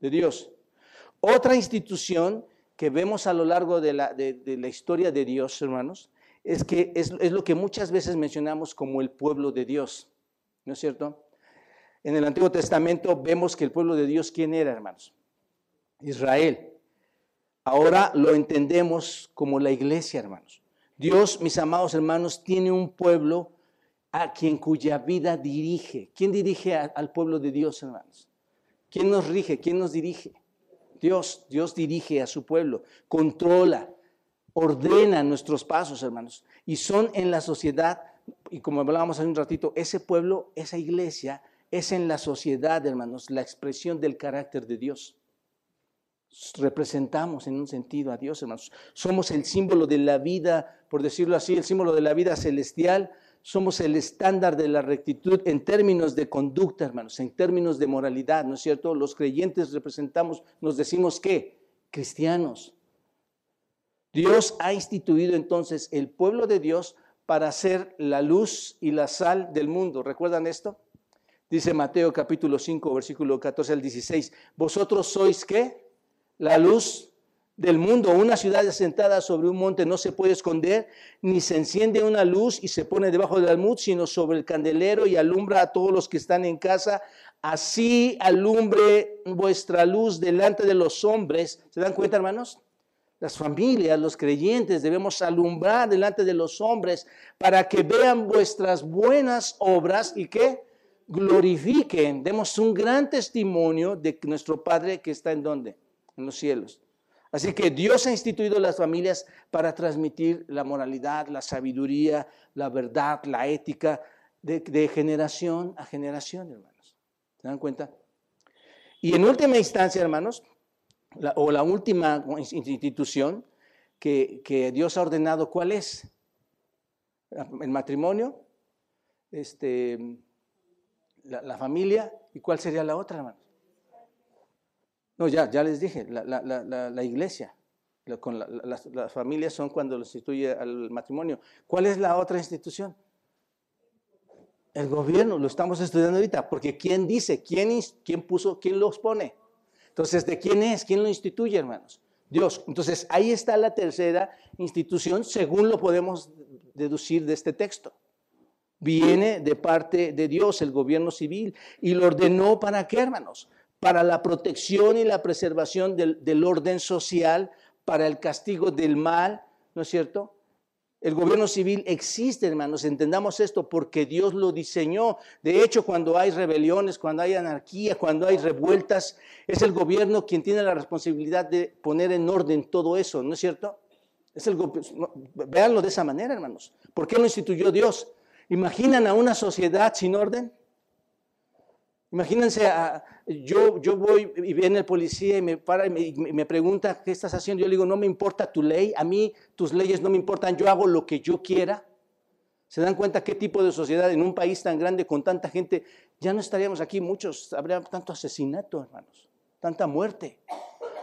B: De Dios. Otra institución que vemos a lo largo de la, de la historia de Dios, hermanos, es que es, lo que muchas veces mencionamos como el pueblo de Dios, ¿no es cierto? En el Antiguo Testamento vemos que el pueblo de Dios, ¿quién era, hermanos? Israel. Ahora lo entendemos como la iglesia, hermanos. Dios, mis amados hermanos, tiene un pueblo a quien cuya vida dirige. ¿Quién dirige al pueblo de Dios, hermanos? ¿Quién nos rige? ¿Quién nos dirige? Dios, Dios dirige a su pueblo, controla, ordena nuestros pasos, hermanos. Y son en la sociedad, y como hablábamos hace un ratito, ese pueblo, esa iglesia, es en la sociedad, hermanos, la expresión del carácter de Dios. Representamos en un sentido a Dios, hermanos. Somos el símbolo de la vida, por decirlo así, el símbolo de la vida celestial. Somos el estándar de la rectitud en términos de conducta, hermanos, en términos de moralidad, ¿no es cierto? Los creyentes representamos, nos decimos que cristianos, Dios ha instituido entonces el pueblo de Dios para ser la luz y la sal del mundo. ¿Recuerdan esto? Dice Mateo capítulo 5, versículo 14 al 16. Vosotros sois qué? La luz del mundo. Una ciudad asentada sobre un monte no se puede esconder, ni se enciende una luz y se pone debajo del almud, sino sobre el candelero y alumbra a todos los que están en casa. Así alumbre vuestra luz delante de los hombres. ¿Se dan cuenta, hermanos? Las familias, los creyentes, debemos alumbrar delante de los hombres para que vean vuestras buenas obras y que glorifiquen, demos un gran testimonio de nuestro Padre que está en donde? En los cielos. Así que Dios ha instituido las familias para transmitir la moralidad, la sabiduría, la verdad, la ética de, generación a generación, hermanos. ¿Se dan cuenta? Y en última instancia, hermanos, o la última institución que, Dios ha ordenado, ¿cuál es? El matrimonio, este, la, familia, ¿y cuál sería la otra, hermano? No, ya, ya les dije, la, iglesia. Con las, familias son cuando lo instituye al matrimonio. ¿Cuál es la otra institución? El gobierno, lo estamos estudiando ahorita, porque ¿quién dice? ¿Quién, quién puso? ¿Quién los pone? Entonces, ¿de quién es? ¿Quién lo instituye, hermanos? Dios. Entonces, ahí está la tercera institución, según lo podemos deducir de este texto viene de parte de Dios, el gobierno civil, y lo ordenó para qué, hermanos? Para la protección y la preservación del, orden social, para el castigo del mal, ¿no es cierto? El gobierno civil existe, hermanos, entendamos esto, porque Dios lo diseñó. De hecho, cuando hay rebeliones, cuando hay anarquía, cuando hay revueltas, es el gobierno quien tiene la responsabilidad de poner en orden todo eso, ¿no es cierto? Es el, véanlo de esa manera, hermanos. ¿Por qué lo instituyó Dios? ¿Imaginan a una sociedad sin orden? Imagínense, a, yo, yo voy y viene el policía y me para y me, pregunta, ¿qué estás haciendo? Yo le digo, no me importa tu ley, a mí tus leyes no me importan, yo hago lo que yo quiera. ¿Se dan cuenta qué tipo de sociedad en un país tan grande con tanta gente? Ya no estaríamos aquí muchos, habría tanto asesinato, hermanos, tanta muerte,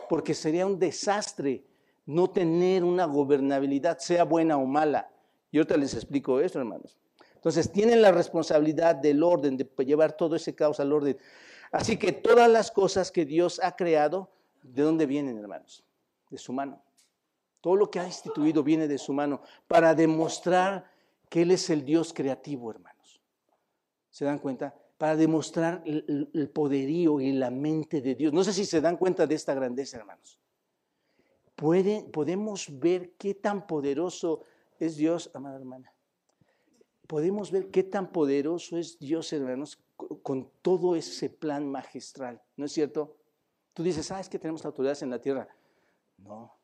B: porque sería un desastre no tener una gobernabilidad, sea buena o mala. Y ahorita les explico esto, hermanos. Entonces, tienen la responsabilidad del orden, de llevar todo ese caos al orden. Así que todas las cosas que Dios ha creado, ¿de dónde vienen, hermanos? De su mano. Todo lo que ha instituido viene de su mano para demostrar que Él es el Dios creativo, hermanos. ¿Se dan cuenta? Para demostrar el, poderío y la mente de Dios. No sé si se dan cuenta de esta grandeza, hermanos. podemos ver qué tan poderoso es Dios, amada hermana podemos ver qué tan poderoso es Dios, hermanos, con todo ese plan magistral, ¿no es cierto? Tú dices, ah, es que tenemos autoridades en la tierra. No.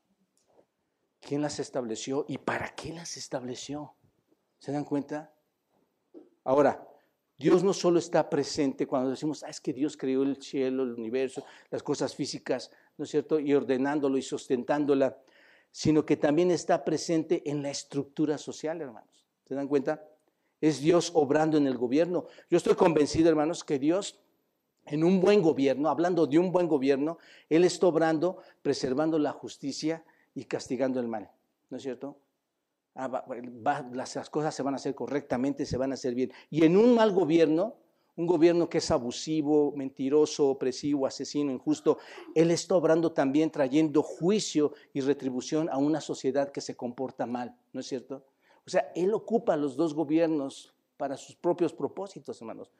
B: ¿Quién las estableció y para qué las estableció? ¿Se dan cuenta? Ahora, Dios no solo está presente cuando decimos, ah, es que Dios creó el cielo, el universo, las cosas físicas, ¿no es cierto? Y ordenándolo y sustentándola, sino que también está presente en la estructura social, hermanos. ¿Se dan cuenta? Es Dios obrando en el gobierno. Yo estoy convencido, hermanos, que Dios en un buen gobierno, hablando de un buen gobierno, Él está obrando, preservando la justicia y castigando el mal. ¿No es cierto? Ah, las, cosas se van a hacer correctamente, se van a hacer bien. Y en un mal gobierno, un gobierno que es abusivo, mentiroso, opresivo, asesino, injusto, Él está obrando también trayendo juicio y retribución a una sociedad que se comporta mal, ¿no es cierto? O sea, Él ocupa los dos gobiernos para sus propios propósitos, hermanos.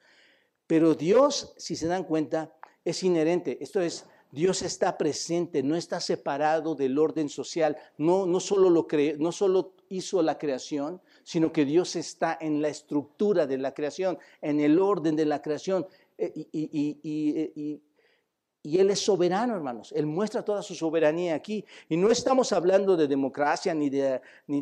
B: Pero Dios, si se dan cuenta, es inherente. Esto es, Dios está presente, no está separado del orden social. No, no, solo, lo no solo hizo la creación, sino que Dios está en la estructura de la creación, en el orden de la creación. Eh, y, y Él es soberano, hermanos. Él muestra toda su soberanía aquí. Y no estamos hablando de democracia ni de ni,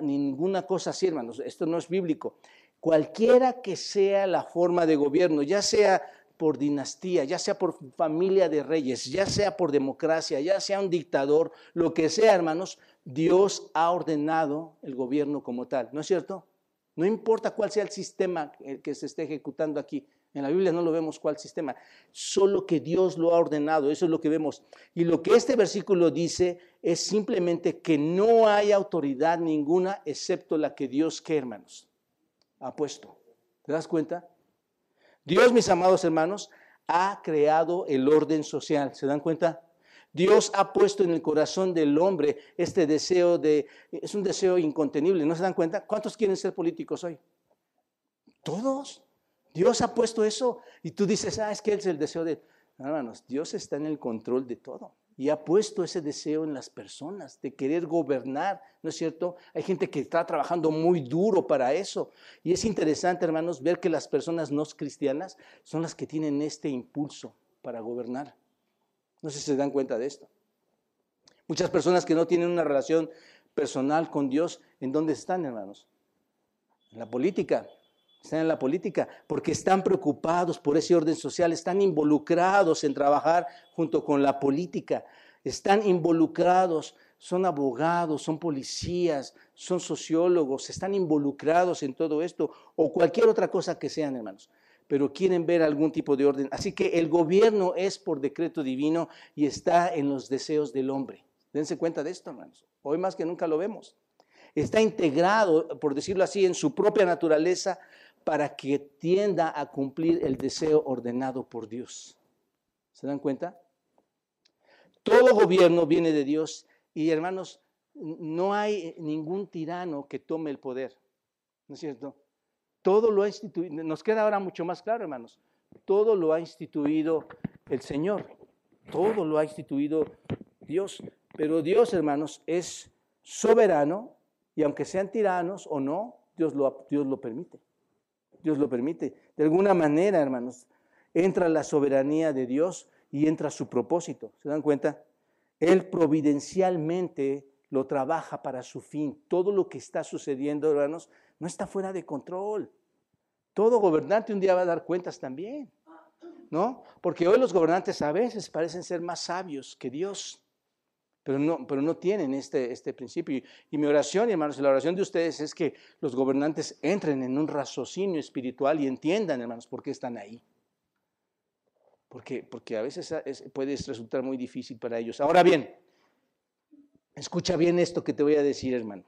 B: ninguna cosa así, hermanos. Esto no es bíblico. Cualquiera que sea la forma de gobierno, ya sea por dinastía, ya sea por familia de reyes, ya sea por democracia, ya sea un dictador, lo que sea, hermanos, Dios ha ordenado el gobierno como tal. ¿No es cierto? No importa cuál sea el sistema que se esté ejecutando aquí. En la Biblia no lo vemos cuál sistema, solo que Dios lo ha ordenado, eso es lo que vemos. Y lo que este versículo dice es simplemente que no hay autoridad ninguna excepto la que Dios, ¿qué hermanos? Ha puesto. ¿Te das cuenta? Dios, mis amados hermanos, ha creado el orden social. ¿Se dan cuenta? Dios ha puesto en el corazón del hombre este deseo de, es un deseo incontenible, ¿no se dan cuenta? ¿Cuántos quieren ser políticos hoy? Todos. Dios ha puesto eso y tú dices, ah, es que es el deseo de... hermanos, Dios está en el control de todo y ha puesto ese deseo en las personas de querer gobernar, ¿no es cierto? Hay gente que está trabajando muy duro para eso. Y es interesante, hermanos, ver que las personas no cristianas son las que tienen este impulso para gobernar. No sé si se dan cuenta de esto. Muchas personas que no tienen una relación personal con Dios, ¿en dónde están, hermanos? En la política. Están en la política porque están preocupados por ese orden social, están involucrados en trabajar junto con la política, están involucrados, son abogados, son policías, son sociólogos, están involucrados en todo esto o cualquier otra cosa que sean, hermanos pero quieren ver algún tipo de orden. Así que el gobierno es por decreto divino y está en los deseos del hombre. Dense cuenta de esto, hermanos. Hoy más que nunca lo vemos. Está integrado, por decirlo así, en su propia naturaleza para que tienda a cumplir el deseo ordenado por Dios. ¿Se dan cuenta? Todo gobierno viene de Dios y hermanos, no hay ningún tirano que tome el poder. ¿No es cierto? Todo lo ha instituido, nos queda ahora mucho más claro, hermanos. Todo lo ha instituido el Señor. Todo lo ha instituido Dios. Pero Dios, hermanos, es soberano y aunque sean tiranos o no, Dios lo, Dios lo permite. Dios lo permite. De alguna manera, hermanos, entra la soberanía de Dios y entra su propósito. ¿Se dan cuenta? Él providencialmente lo trabaja para su fin. Todo lo que está sucediendo, hermanos, no está fuera de control. Todo gobernante un día va a dar cuentas también. ¿No? Porque hoy los gobernantes a veces parecen ser más sabios que Dios pero no, pero no tienen este, este principio. Y, mi oración, hermanos, la oración de ustedes es que los gobernantes entren en un raciocinio espiritual y entiendan, hermanos, por qué están ahí. Porque, porque a veces puede resultar muy difícil para ellos. Ahora bien, escucha bien esto que te voy a decir, hermano.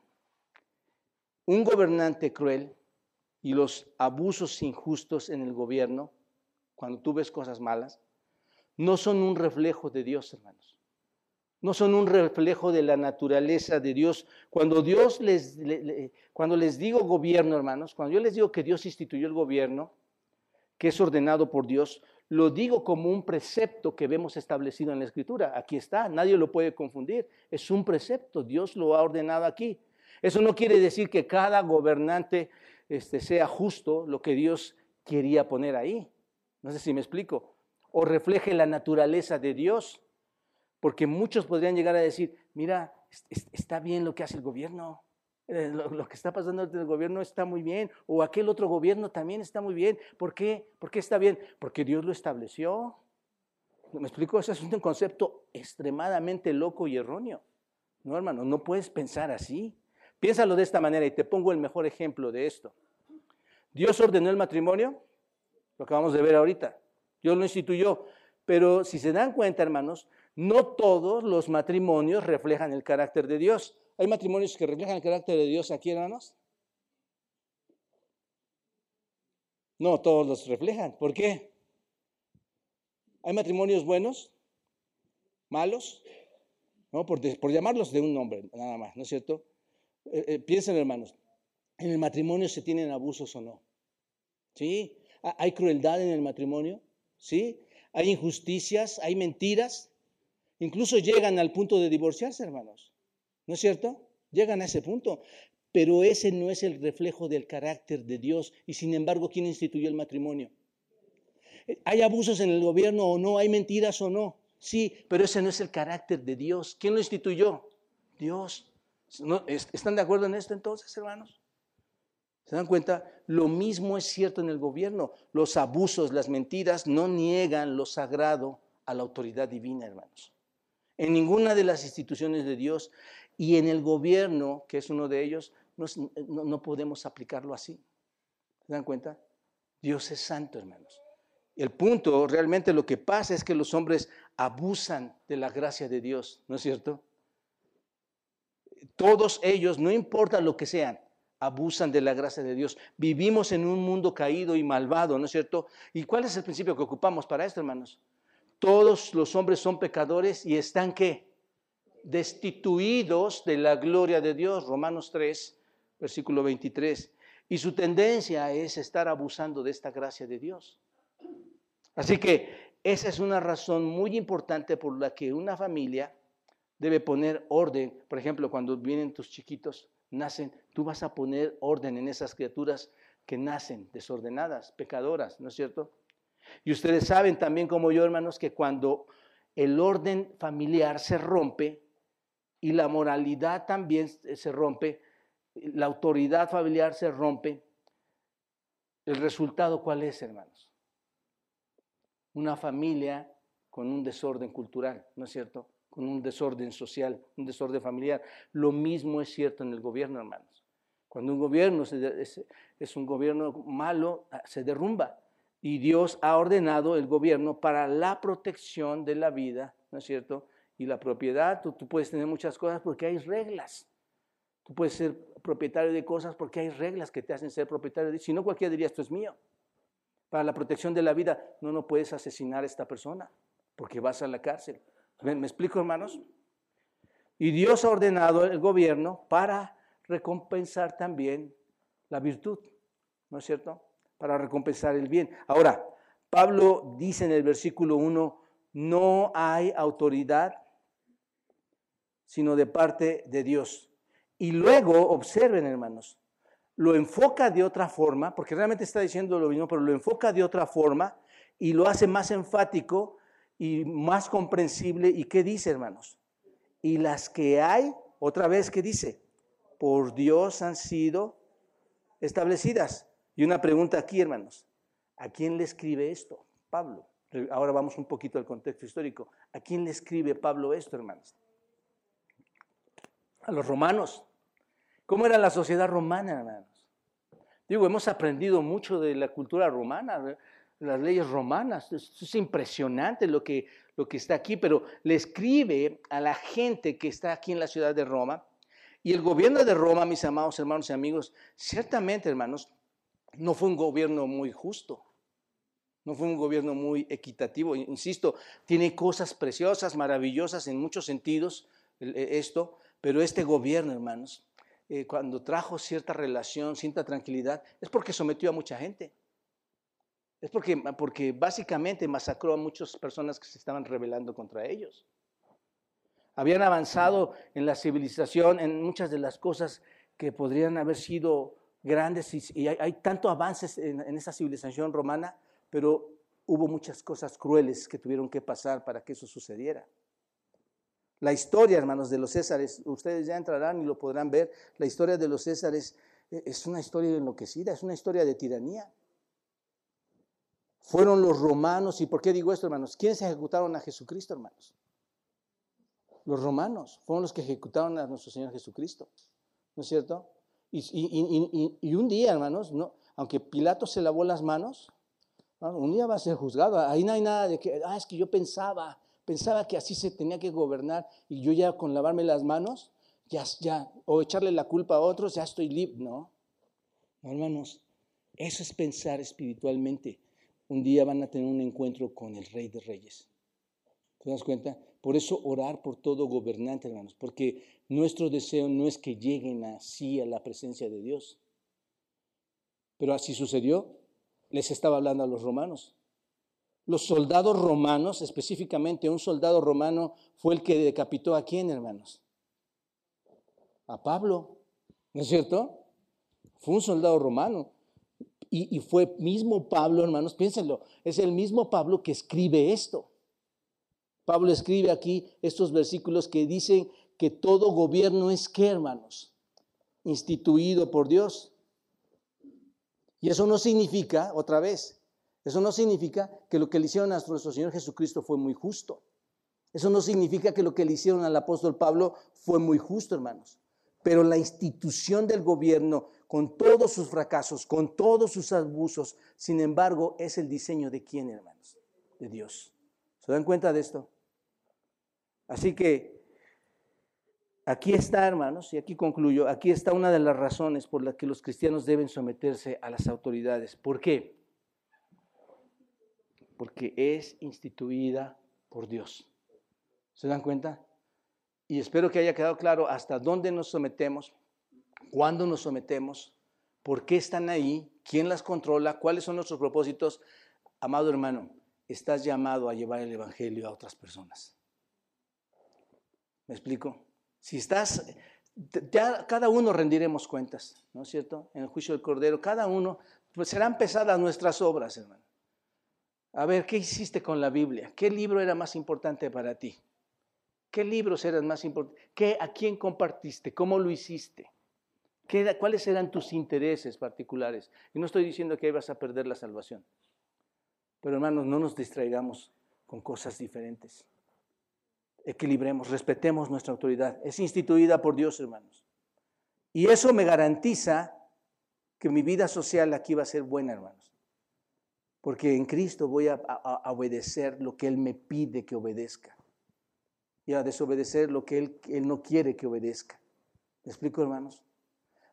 B: Un gobernante cruel y los abusos injustos en el gobierno, cuando tú ves cosas malas, no son un reflejo de Dios, hermanos no son un reflejo de la naturaleza de Dios. Cuando Dios les, cuando les digo gobierno, hermanos, cuando yo les digo que Dios instituyó el gobierno, que es ordenado por Dios, lo digo como un precepto que vemos establecido en la Escritura. Aquí está, nadie lo puede confundir. Es un precepto, Dios lo ha ordenado aquí. Eso no quiere decir que cada gobernante este, sea justo lo que Dios quería poner ahí. No sé si me explico. O refleje la naturaleza de Dios. Porque muchos podrían llegar a decir, mira, está bien lo que hace el gobierno, eh, lo, que está pasando en el gobierno está muy bien, o aquel otro gobierno también está muy bien. ¿Por qué? ¿Por qué está bien? Porque Dios lo estableció. ¿Me explico? Ese es un concepto extremadamente loco y erróneo. No, hermano, no puedes pensar así. Piénsalo de esta manera y te pongo el mejor ejemplo de esto. Dios ordenó el matrimonio, lo acabamos de ver ahorita. Dios lo instituyó. Pero si se dan cuenta, hermanos, no todos los matrimonios reflejan el carácter de Dios. ¿Hay matrimonios que reflejan el carácter de Dios aquí, hermanos? No, todos los reflejan. ¿Por qué? ¿Hay matrimonios buenos? ¿Malos? No, por, llamarlos de un nombre, nada más, ¿no es cierto? Eh, eh, piensen, hermanos, ¿en el matrimonio se tienen abusos o no? ¿Sí? ¿Hay crueldad en el matrimonio? ¿Sí? ¿Hay injusticias? ¿Hay mentiras? Incluso llegan al punto de divorciarse, hermanos. ¿No es cierto? Llegan a ese punto. Pero ese no es el reflejo del carácter de Dios. Y sin embargo, ¿quién instituyó el matrimonio? ¿Hay abusos en el gobierno o no? ¿Hay mentiras o no? Sí, pero ese no es el carácter de Dios. ¿Quién lo instituyó? Dios. ¿Están de acuerdo en esto entonces, hermanos? ¿Se dan cuenta? Lo mismo es cierto en el gobierno. Los abusos, las mentiras no niegan lo sagrado a la autoridad divina, hermanos en ninguna de las instituciones de Dios y en el gobierno, que es uno de ellos, no, podemos aplicarlo así. ¿Se dan cuenta? Dios es santo, hermanos. El punto, realmente lo que pasa es que los hombres abusan de la gracia de Dios, ¿no es cierto? Todos ellos, no importa lo que sean, abusan de la gracia de Dios. Vivimos en un mundo caído y malvado, ¿no es cierto? ¿Y cuál es el principio que ocupamos para esto, hermanos? Todos los hombres son pecadores y están qué? Destituidos de la gloria de Dios, Romanos 3, versículo 23. Y su tendencia es estar abusando de esta gracia de Dios. Así que esa es una razón muy importante por la que una familia debe poner orden. Por ejemplo, cuando vienen tus chiquitos, nacen, tú vas a poner orden en esas criaturas que nacen desordenadas, pecadoras, ¿no es cierto? Y ustedes saben también como yo, hermanos, que cuando el orden familiar se rompe y la moralidad también se rompe, la autoridad familiar se rompe, ¿el resultado cuál es, hermanos? Una familia con un desorden cultural, ¿no es cierto? Con un desorden social, un desorden familiar. Lo mismo es cierto en el gobierno, hermanos. Cuando un gobierno es, un gobierno malo, ah, se derrumba. Y Dios ha ordenado el gobierno para la protección de la vida, ¿no es cierto? Y la propiedad, tú, puedes tener muchas cosas porque hay reglas. Tú puedes ser propietario de cosas porque hay reglas que te hacen ser propietario Si no, cualquiera diría, esto es mío. Para la protección de la vida, no, no puedes asesinar a esta persona porque vas a la cárcel. ¿Me, explico, hermanos? Y Dios ha ordenado el gobierno para recompensar también la virtud, ¿no es cierto? Para recompensar el bien. Ahora, Pablo dice en el versículo 1, no hay autoridad sino de parte de Dios. Y luego, observen hermanos, lo enfoca de otra forma, porque realmente está diciendo lo mismo, pero lo enfoca de otra forma y lo hace más enfático y más comprensible. ¿Y qué dice, hermanos? Y las que hay, otra vez, ¿qué dice? Por Dios han sido establecidas. Y una pregunta aquí, hermanos. ¿A quién le escribe esto? Pablo. Ahora vamos un poquito al contexto histórico. ¿A quién le escribe Pablo esto, hermanos? A los romanos. ¿Cómo era la sociedad romana, hermanos? Digo, hemos aprendido mucho de la cultura romana, las leyes romanas. Es, impresionante lo que, lo que está aquí, pero le escribe a la gente que está aquí en la ciudad de Roma. Y el gobierno de Roma, mis amados hermanos y amigos, ciertamente, hermanos, no fue un gobierno muy justo. No fue un gobierno muy equitativo. Insisto, tiene cosas preciosas, maravillosas en muchos sentidos esto, pero este gobierno, hermanos, eh, cuando trajo cierta relación, cierta tranquilidad, es porque sometió a mucha gente. Es porque, porque básicamente masacró a muchas personas que se estaban rebelando contra ellos. Habían avanzado en la civilización, en muchas de las cosas que podrían haber sido grandes y, hay, tanto avances en, en esa civilización romana, pero hubo muchas cosas crueles que tuvieron que pasar para que eso sucediera. La historia, hermanos, de los Césares, ustedes ya entrarán y lo podrán ver, la historia de los Césares eh, es una historia enloquecida, es una historia de tiranía. Fueron los romanos, ¿y por qué digo esto, hermanos? ¿Quiénes ejecutaron a Jesucristo, hermanos? Los romanos fueron los que ejecutaron a nuestro Señor Jesucristo, ¿no es cierto? Y, un día, hermanos, no, aunque Pilato se lavó las manos, un día va a ser juzgado. Ahí no hay nada de que, ah, es que yo pensaba, pensaba que así se tenía que gobernar y yo ya con lavarme las manos, ya, ya, o echarle la culpa a otros, ya estoy libre. No, hermanos, eso es pensar espiritualmente. Un día van a tener un encuentro con el Rey de Reyes. ¿Te das cuenta? Por eso orar por todo gobernante, hermanos, porque nuestro deseo no es que lleguen así a la presencia de Dios. Pero así sucedió. Les estaba hablando a los romanos. Los soldados romanos, específicamente un soldado romano, fue el que decapitó a quién, hermanos? A Pablo, ¿no es cierto? Fue un soldado romano. Y, fue mismo Pablo, hermanos, piénsenlo, es el mismo Pablo que escribe esto. Pablo escribe aquí estos versículos que dicen que todo gobierno es qué, hermanos, instituido por Dios. Y eso no significa, otra vez, eso no significa que lo que le hicieron a nuestro Señor Jesucristo fue muy justo. Eso no significa que lo que le hicieron al apóstol Pablo fue muy justo, hermanos. Pero la institución del gobierno, con todos sus fracasos, con todos sus abusos, sin embargo, es el diseño de quién, hermanos? De Dios. ¿Se dan cuenta de esto? Así que aquí está, hermanos, y aquí concluyo, aquí está una de las razones por las que los cristianos deben someterse a las autoridades. ¿Por qué? porque es instituida por Dios. ¿Se dan cuenta? Y espero que haya quedado claro hasta dónde nos sometemos, cuándo nos sometemos, por qué están ahí, quién las controla, cuáles son nuestros propósitos. Amado hermano, estás llamado a llevar el Evangelio a otras personas. ¿Me explico? Si estás, cada uno rendiremos cuentas, ¿no es cierto? En el juicio del Cordero, cada uno, pues serán pesadas nuestras obras, hermano. A ver, ¿qué hiciste con la Biblia? ¿Qué libro era más importante para ti? ¿Qué libros eran más importantes? ¿Qué, ¿A quién compartiste? ¿Cómo lo hiciste? ¿Qué, ¿Cuáles eran tus intereses particulares? Y no estoy diciendo que ibas a perder la salvación. Pero hermanos, no nos distraigamos con cosas diferentes. Equilibremos, respetemos nuestra autoridad. Es instituida por Dios, hermanos. Y eso me garantiza que mi vida social aquí va a ser buena, hermanos. Porque en Cristo voy a, obedecer lo que Él me pide que obedezca y a desobedecer lo que él, él no quiere que obedezca. ¿Me explico, hermanos?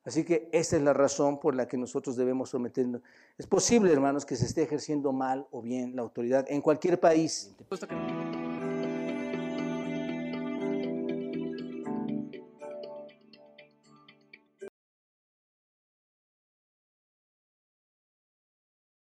B: Así que esa es la razón por la que nosotros debemos someternos. Es posible, hermanos, que se esté ejerciendo mal o bien la autoridad en cualquier país.